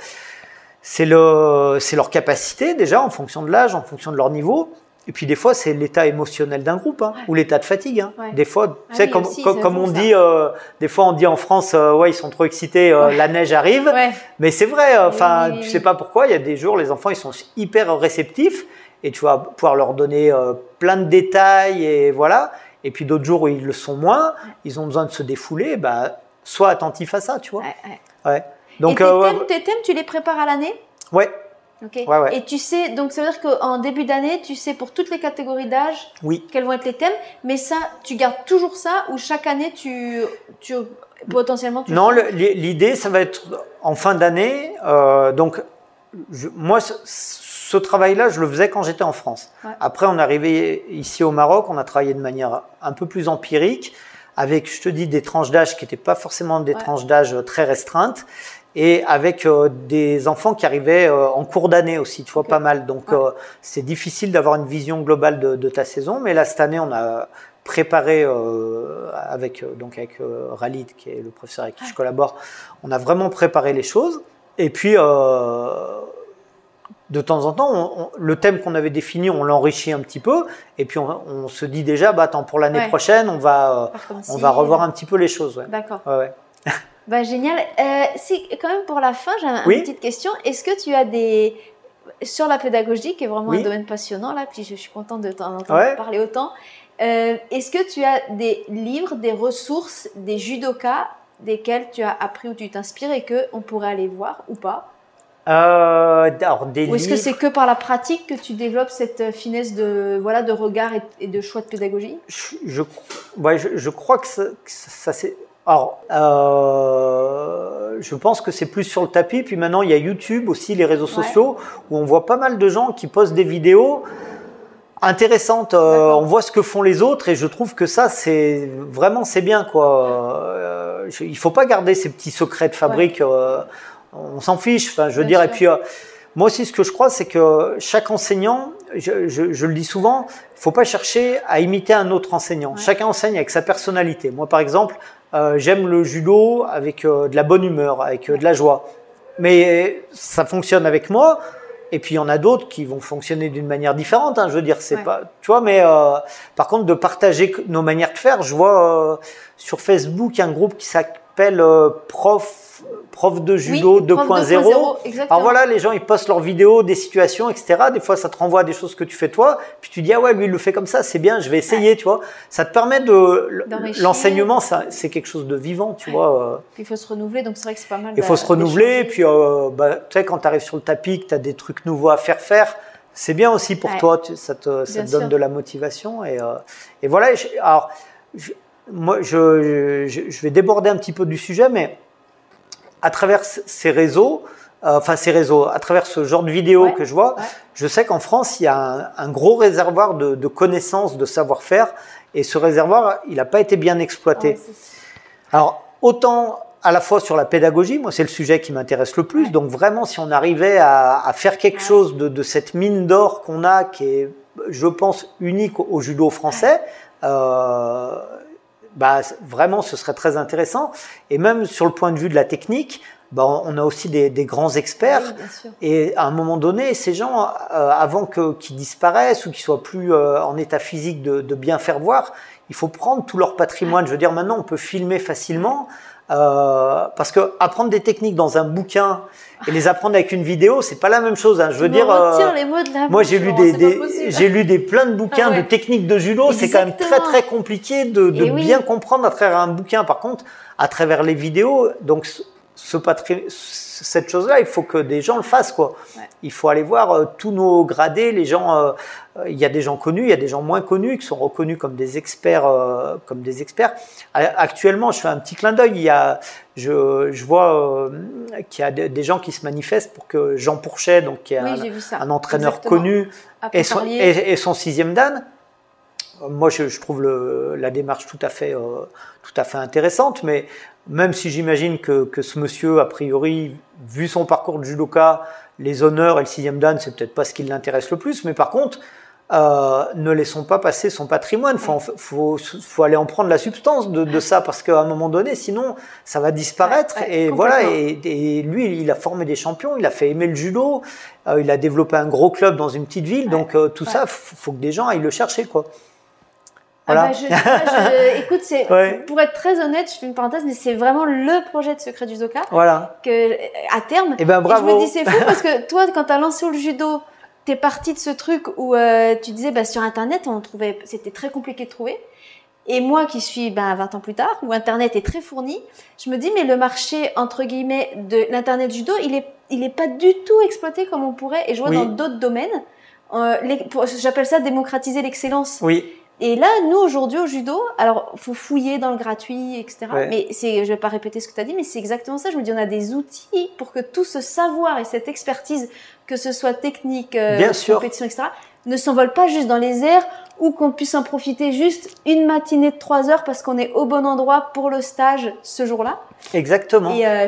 [SPEAKER 2] c'est le, c'est leur capacité déjà en fonction de l'âge, en fonction de leur niveau. Et puis des fois, c'est l'état émotionnel d'un groupe hein, ou l'état de fatigue. Hein. Des fois, ah tu sais, comme, comme, on dit, euh, des fois on dit en France, euh, ouais, ils sont trop excités, euh, la neige arrive. Mais c'est vrai. Enfin, tu sais pas pourquoi. Il y a des jours, les enfants, ils sont hyper réceptifs et tu vas pouvoir leur donner plein de détails et voilà. Et puis d'autres jours où ils le sont moins, ils ont besoin de se défouler. Bah, sois attentif à ça, tu vois.
[SPEAKER 1] Ouais. Donc, et tes, thèmes, tes thèmes, tu les prépares à l'année?
[SPEAKER 2] Ouais.
[SPEAKER 1] Et tu sais, donc ça veut dire qu'en début d'année, tu sais pour toutes les catégories d'âge
[SPEAKER 2] oui.
[SPEAKER 1] quels vont être les thèmes, mais ça, tu gardes toujours ça ou chaque année, tu, tu potentiellement tu
[SPEAKER 2] Non, l'idée, ça va être en fin d'année. Euh, donc, moi, ce, travail-là, je le faisais quand j'étais en France. Après, on est arrivé ici au Maroc, on a travaillé de manière un peu plus empirique avec, je te dis, des tranches d'âge qui n'étaient pas forcément des tranches d'âge très restreintes et avec euh, des enfants qui arrivaient euh, en cours d'année aussi, tu vois, pas mal. Donc euh, c'est difficile d'avoir une vision globale de, de, ta saison, mais là cette année on a préparé avec donc avec Ralid qui est le professeur avec qui je collabore, on a vraiment préparé les choses. Et puis de temps en temps, on, le thème qu'on avait défini, on l'enrichit un petit peu, et puis on, on, se dit déjà, bah attends, pour l'année prochaine, on va, on va revoir un petit peu les choses.
[SPEAKER 1] D'accord.
[SPEAKER 2] Ouais,
[SPEAKER 1] bah, génial. Euh, si, quand même, pour la fin, j'ai une petite question. Est-ce que tu as des. Sur la pédagogie, qui est vraiment un domaine passionnant, là, puis je, suis contente de t'en entendre parler autant. Euh, Est-ce que tu as des livres, des ressources, des judokas desquels tu as appris ou tu t'inspires et qu'on pourrait aller voir ou pas?
[SPEAKER 2] Euh, alors, des
[SPEAKER 1] Ou est-ce que c'est que par la pratique que tu développes cette finesse de, voilà, de regard et, de choix de pédagogie?
[SPEAKER 2] Je, je, ouais, je, je crois que que ça c'est alors, euh, je pense que c'est plus sur le tapis. Puis maintenant, il y a YouTube aussi, les réseaux sociaux, où on voit pas mal de gens qui postent des vidéos intéressantes. Euh, on voit ce que font les autres, et je trouve que ça, c'est vraiment c'est bien quoi. Euh, il faut pas garder ces petits secrets de fabrique. Euh, on s'en fiche. Enfin, je veux dire. Et puis, euh, moi aussi, ce que je crois, c'est que chaque enseignant, je, je, je, le dis souvent, il faut pas chercher à imiter un autre enseignant. Chacun enseigne avec sa personnalité. Moi, par exemple, euh, j'aime le judo avec euh, de la bonne humeur, avec euh, de la joie. Mais ça fonctionne avec moi. Et puis il y en a d'autres qui vont fonctionner d'une manière différente. Hein, je veux dire, c'est pas, tu vois. Mais par contre, de partager nos manières de faire, je vois sur Facebook un groupe qui s'appelle prof prof de judo 2.0. Alors voilà, les gens ils postent leurs vidéos, des situations, etc. Des fois, ça te renvoie à des choses que tu fais toi. Puis tu dis ah ouais, lui il le fait comme ça, c'est bien, je vais essayer, tu vois. Ça te permet de l'enseignement, c'est quelque chose de vivant, tu vois.
[SPEAKER 1] Euh. Puis il faut se renouveler, donc c'est vrai que c'est pas mal.
[SPEAKER 2] Il faut se renouveler, puis euh, bah, tu sais quand tu arrives sur le tapis, que tu as des trucs nouveaux à faire faire. C'est bien aussi pour toi, ça te, ça te donne de la motivation. Et, euh, et voilà, alors, moi, je, je, je, vais déborder un petit peu du sujet, mais à travers ces réseaux, euh, enfin ces réseaux, à travers ce genre de vidéos que je vois, je sais qu'en France, il y a un, gros réservoir de, connaissances, de savoir-faire, et ce réservoir, il n'a pas été bien exploité. Alors, autant à la fois sur la pédagogie, moi c'est le sujet qui m'intéresse le plus, donc vraiment si on arrivait à, faire quelque chose de, cette mine d'or qu'on a, qui est, je pense, unique au judo français, euh, bah, vraiment, ce serait très intéressant. Et même sur le point de vue de la technique, bah, on a aussi des, des grands experts. et à un moment donné, ces gens, euh, avant qu'ils disparaissent ou qu'ils soient plus euh, en état physique de, de, bien faire voir, il faut prendre tout leur patrimoine. Je veux dire, maintenant, on peut filmer facilement. Euh, parce que apprendre des techniques dans un bouquin et les apprendre avec une vidéo, c'est pas la même chose. Hein. Je veux dire,
[SPEAKER 1] euh, les mots de la
[SPEAKER 2] moi j'ai lu des, j'ai lu des plein de bouquins ah de techniques de judo. C'est quand même très très compliqué de, de bien comprendre à travers un bouquin. Par contre, à travers les vidéos, donc ce cette chose-là, il faut que des gens le fassent quoi. Il faut aller voir euh, tous nos gradés, les gens. Euh, il y a des gens connus, il y a des gens moins connus qui sont reconnus comme des experts, euh, comme des experts. Actuellement, je fais un petit clin d'œil. Il y a, je, je vois qu'il y a des gens qui se manifestent pour que Jean Pourchet, donc qui est un, entraîneur connu, et son, et, son, sixième dan. Moi, je, je trouve le, la démarche tout à fait, tout à fait intéressante, mais même si j'imagine que, que, ce monsieur, a priori, vu son parcours de judoka, les honneurs et le sixième dan, c'est peut-être pas ce qui l'intéresse le plus, mais par contre, euh, ne laissons pas passer son patrimoine. Faut, faut, faut aller en prendre la substance de, de ça parce qu'à un moment donné, sinon, ça va disparaître. et voilà. Et, et, lui, il a formé des champions, il a fait aimer le judo, euh, il a développé un gros club dans une petite ville. Donc euh, tout ça, faut, faut que des gens aillent le chercher, quoi.
[SPEAKER 1] Ah bah, je, écoute, c'est pour être très honnête, je fais une parenthèse, mais c'est vraiment le projet de Secret du Doka.
[SPEAKER 2] Voilà.
[SPEAKER 1] Que à terme.
[SPEAKER 2] Et eh ben bravo.
[SPEAKER 1] je me dis c'est fou parce que toi, quand t'as lancé le judo, t'es parti de ce truc où euh, tu disais bah sur internet, on trouvait, c'était très compliqué de trouver. Et moi qui suis ben, 20 ans plus tard, où Internet est très fourni, je me dis, mais le marché, entre guillemets, de l'Internet judo, il est, il est pas du tout exploité comme on pourrait. Et je vois dans d'autres domaines, euh, j'appelle ça démocratiser l'excellence.
[SPEAKER 2] Oui.
[SPEAKER 1] Et là, nous, aujourd'hui, au judo, alors, faut fouiller dans le gratuit, etc. Mais c'est, je vais pas répéter ce que tu as dit, mais c'est exactement ça. Je me dis, on a des outils pour que tout ce savoir et cette expertise, que ce soit technique, euh, compétition, etc., ne s'envole pas juste dans les airs ou qu'on puisse en profiter juste une matinée de trois heures parce qu'on est au bon endroit pour le stage ce jour-là.
[SPEAKER 2] Exactement.
[SPEAKER 1] Et euh,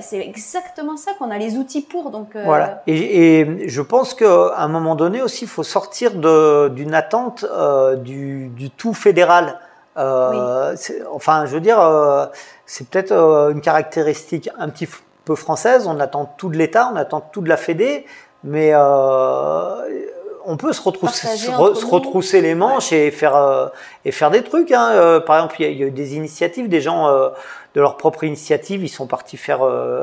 [SPEAKER 1] c'est exactement ça qu'on a les outils pour. Donc
[SPEAKER 2] euh, voilà. Et, et, je pense qu'à un moment donné aussi, il faut sortir d'une attente euh, du, du, tout fédéral. Euh, Enfin, je veux dire, c'est peut-être une caractéristique un petit peu française. On attend tout de l'État, on attend tout de la Fédé, mais on peut se retrousser, se, retrousser les manches et faire euh, et faire des trucs. Hein. Euh, par exemple, il y, a eu des initiatives, des gens euh, de leur propre initiative, ils sont partis faire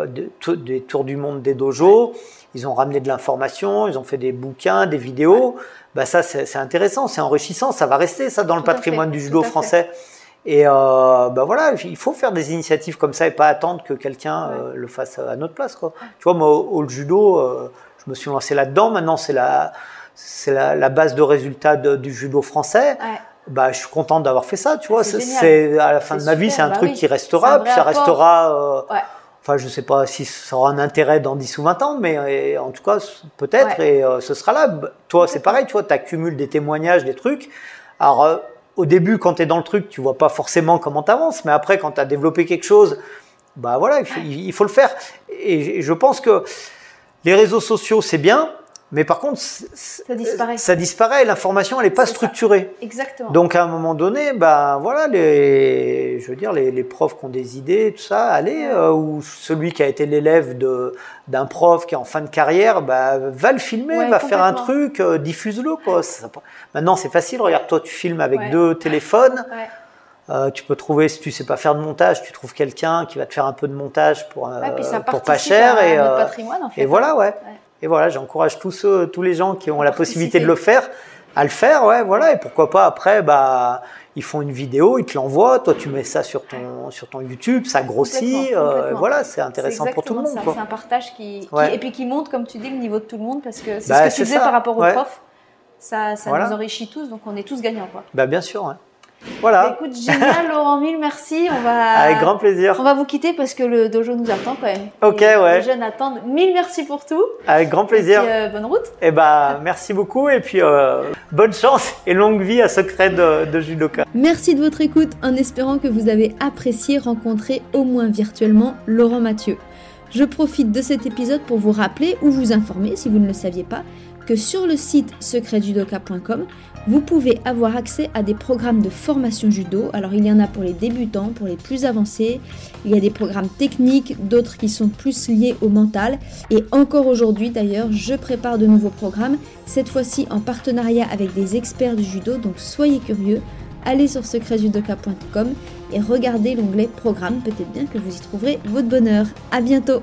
[SPEAKER 2] des tours du monde des dojos. Ils ont ramené de l'information, ils ont fait des bouquins, des vidéos. Bah ça, c'est intéressant, c'est enrichissant, ça va rester ça dans le patrimoine du judo français. Et bah voilà, il faut faire des initiatives comme ça et pas attendre que quelqu'un le fasse à notre place. Quoi. Tu vois, moi, au, au judo, je me suis lancé là-dedans. Maintenant, c'est la c'est la, base de résultats du judo français. Bah, je suis content d'avoir fait ça, tu vois. C'est à la fin de ma vie, c'est un bah truc qui restera, puis ça restera. Euh, enfin, je sais pas si ça aura un intérêt dans 10 ou 20 ans, mais en tout cas, peut-être, et euh, ce sera là. Toi, c'est pareil, tu vois, tu accumules des témoignages, des trucs. Alors, euh, au début, quand tu es dans le truc, tu vois pas forcément comment tu avances, mais après, quand tu as développé quelque chose, bah voilà, il faut le faire. Et je pense que les réseaux sociaux, c'est bien, mais par contre,
[SPEAKER 1] ça disparaît.
[SPEAKER 2] Ça disparaît. L'information, elle n'est pas structurée.
[SPEAKER 1] Exactement.
[SPEAKER 2] Donc à un moment donné, ben voilà, les, je veux dire, les, les profs qui ont des idées, tout ça, allez, euh, ou celui qui a été l'élève de d'un prof qui est en fin de carrière, bah, va le filmer, va faire un truc, euh, diffuse-le quoi. Maintenant, c'est facile. Regarde, toi, tu filmes avec deux téléphones. Euh, tu peux trouver, si tu sais pas faire de montage, tu trouves quelqu'un qui va te faire un peu de montage pour, euh, pour pas cher.
[SPEAKER 1] et, patrimoine, en fait,
[SPEAKER 2] et voilà, ouais. Et voilà, j'encourage tous ceux, tous les gens qui ont la possibilité de le faire à le faire, ouais, voilà. Et pourquoi pas après, bah, ils font une vidéo, ils te l'envoient, toi tu mets ça sur ton, sur ton YouTube, ça grossit, voilà, c'est intéressant pour tout le monde.
[SPEAKER 1] C'est un partage qui, et puis qui monte, comme tu dis, le niveau de tout le monde, parce que c'est bah, ce que tu disais par rapport aux profs, ça, ça nous enrichit tous, donc on est tous gagnants, quoi.
[SPEAKER 2] Bah, bien sûr, ouais. Voilà.
[SPEAKER 1] Écoute, génial, Laurent, mille merci. On va,
[SPEAKER 2] Avec grand plaisir.
[SPEAKER 1] On va vous quitter parce que le dojo nous attend quand même.
[SPEAKER 2] Ok, ouais.
[SPEAKER 1] Les jeunes attendent. Mille merci pour tout.
[SPEAKER 2] Avec grand plaisir.
[SPEAKER 1] Et euh, bonne route.
[SPEAKER 2] Et eh bah, merci beaucoup et puis euh, bonne chance et longue vie à Secret de, de Judoka.
[SPEAKER 1] Merci de votre écoute en espérant que vous avez apprécié rencontrer au moins virtuellement Laurent Mathieu. Je profite de cet épisode pour vous rappeler ou vous informer si vous ne le saviez pas que sur le site secretjudoka.com, vous pouvez avoir accès à des programmes de formation judo. Alors il y en a pour les débutants, pour les plus avancés. Il y a des programmes techniques, d'autres qui sont plus liés au mental. Et encore aujourd'hui d'ailleurs, je prépare de nouveaux programmes, cette fois-ci en partenariat avec des experts du judo. Donc soyez curieux, allez sur secretjudoka.com et regardez l'onglet programme. Peut-être bien que vous y trouverez votre bonheur. À bientôt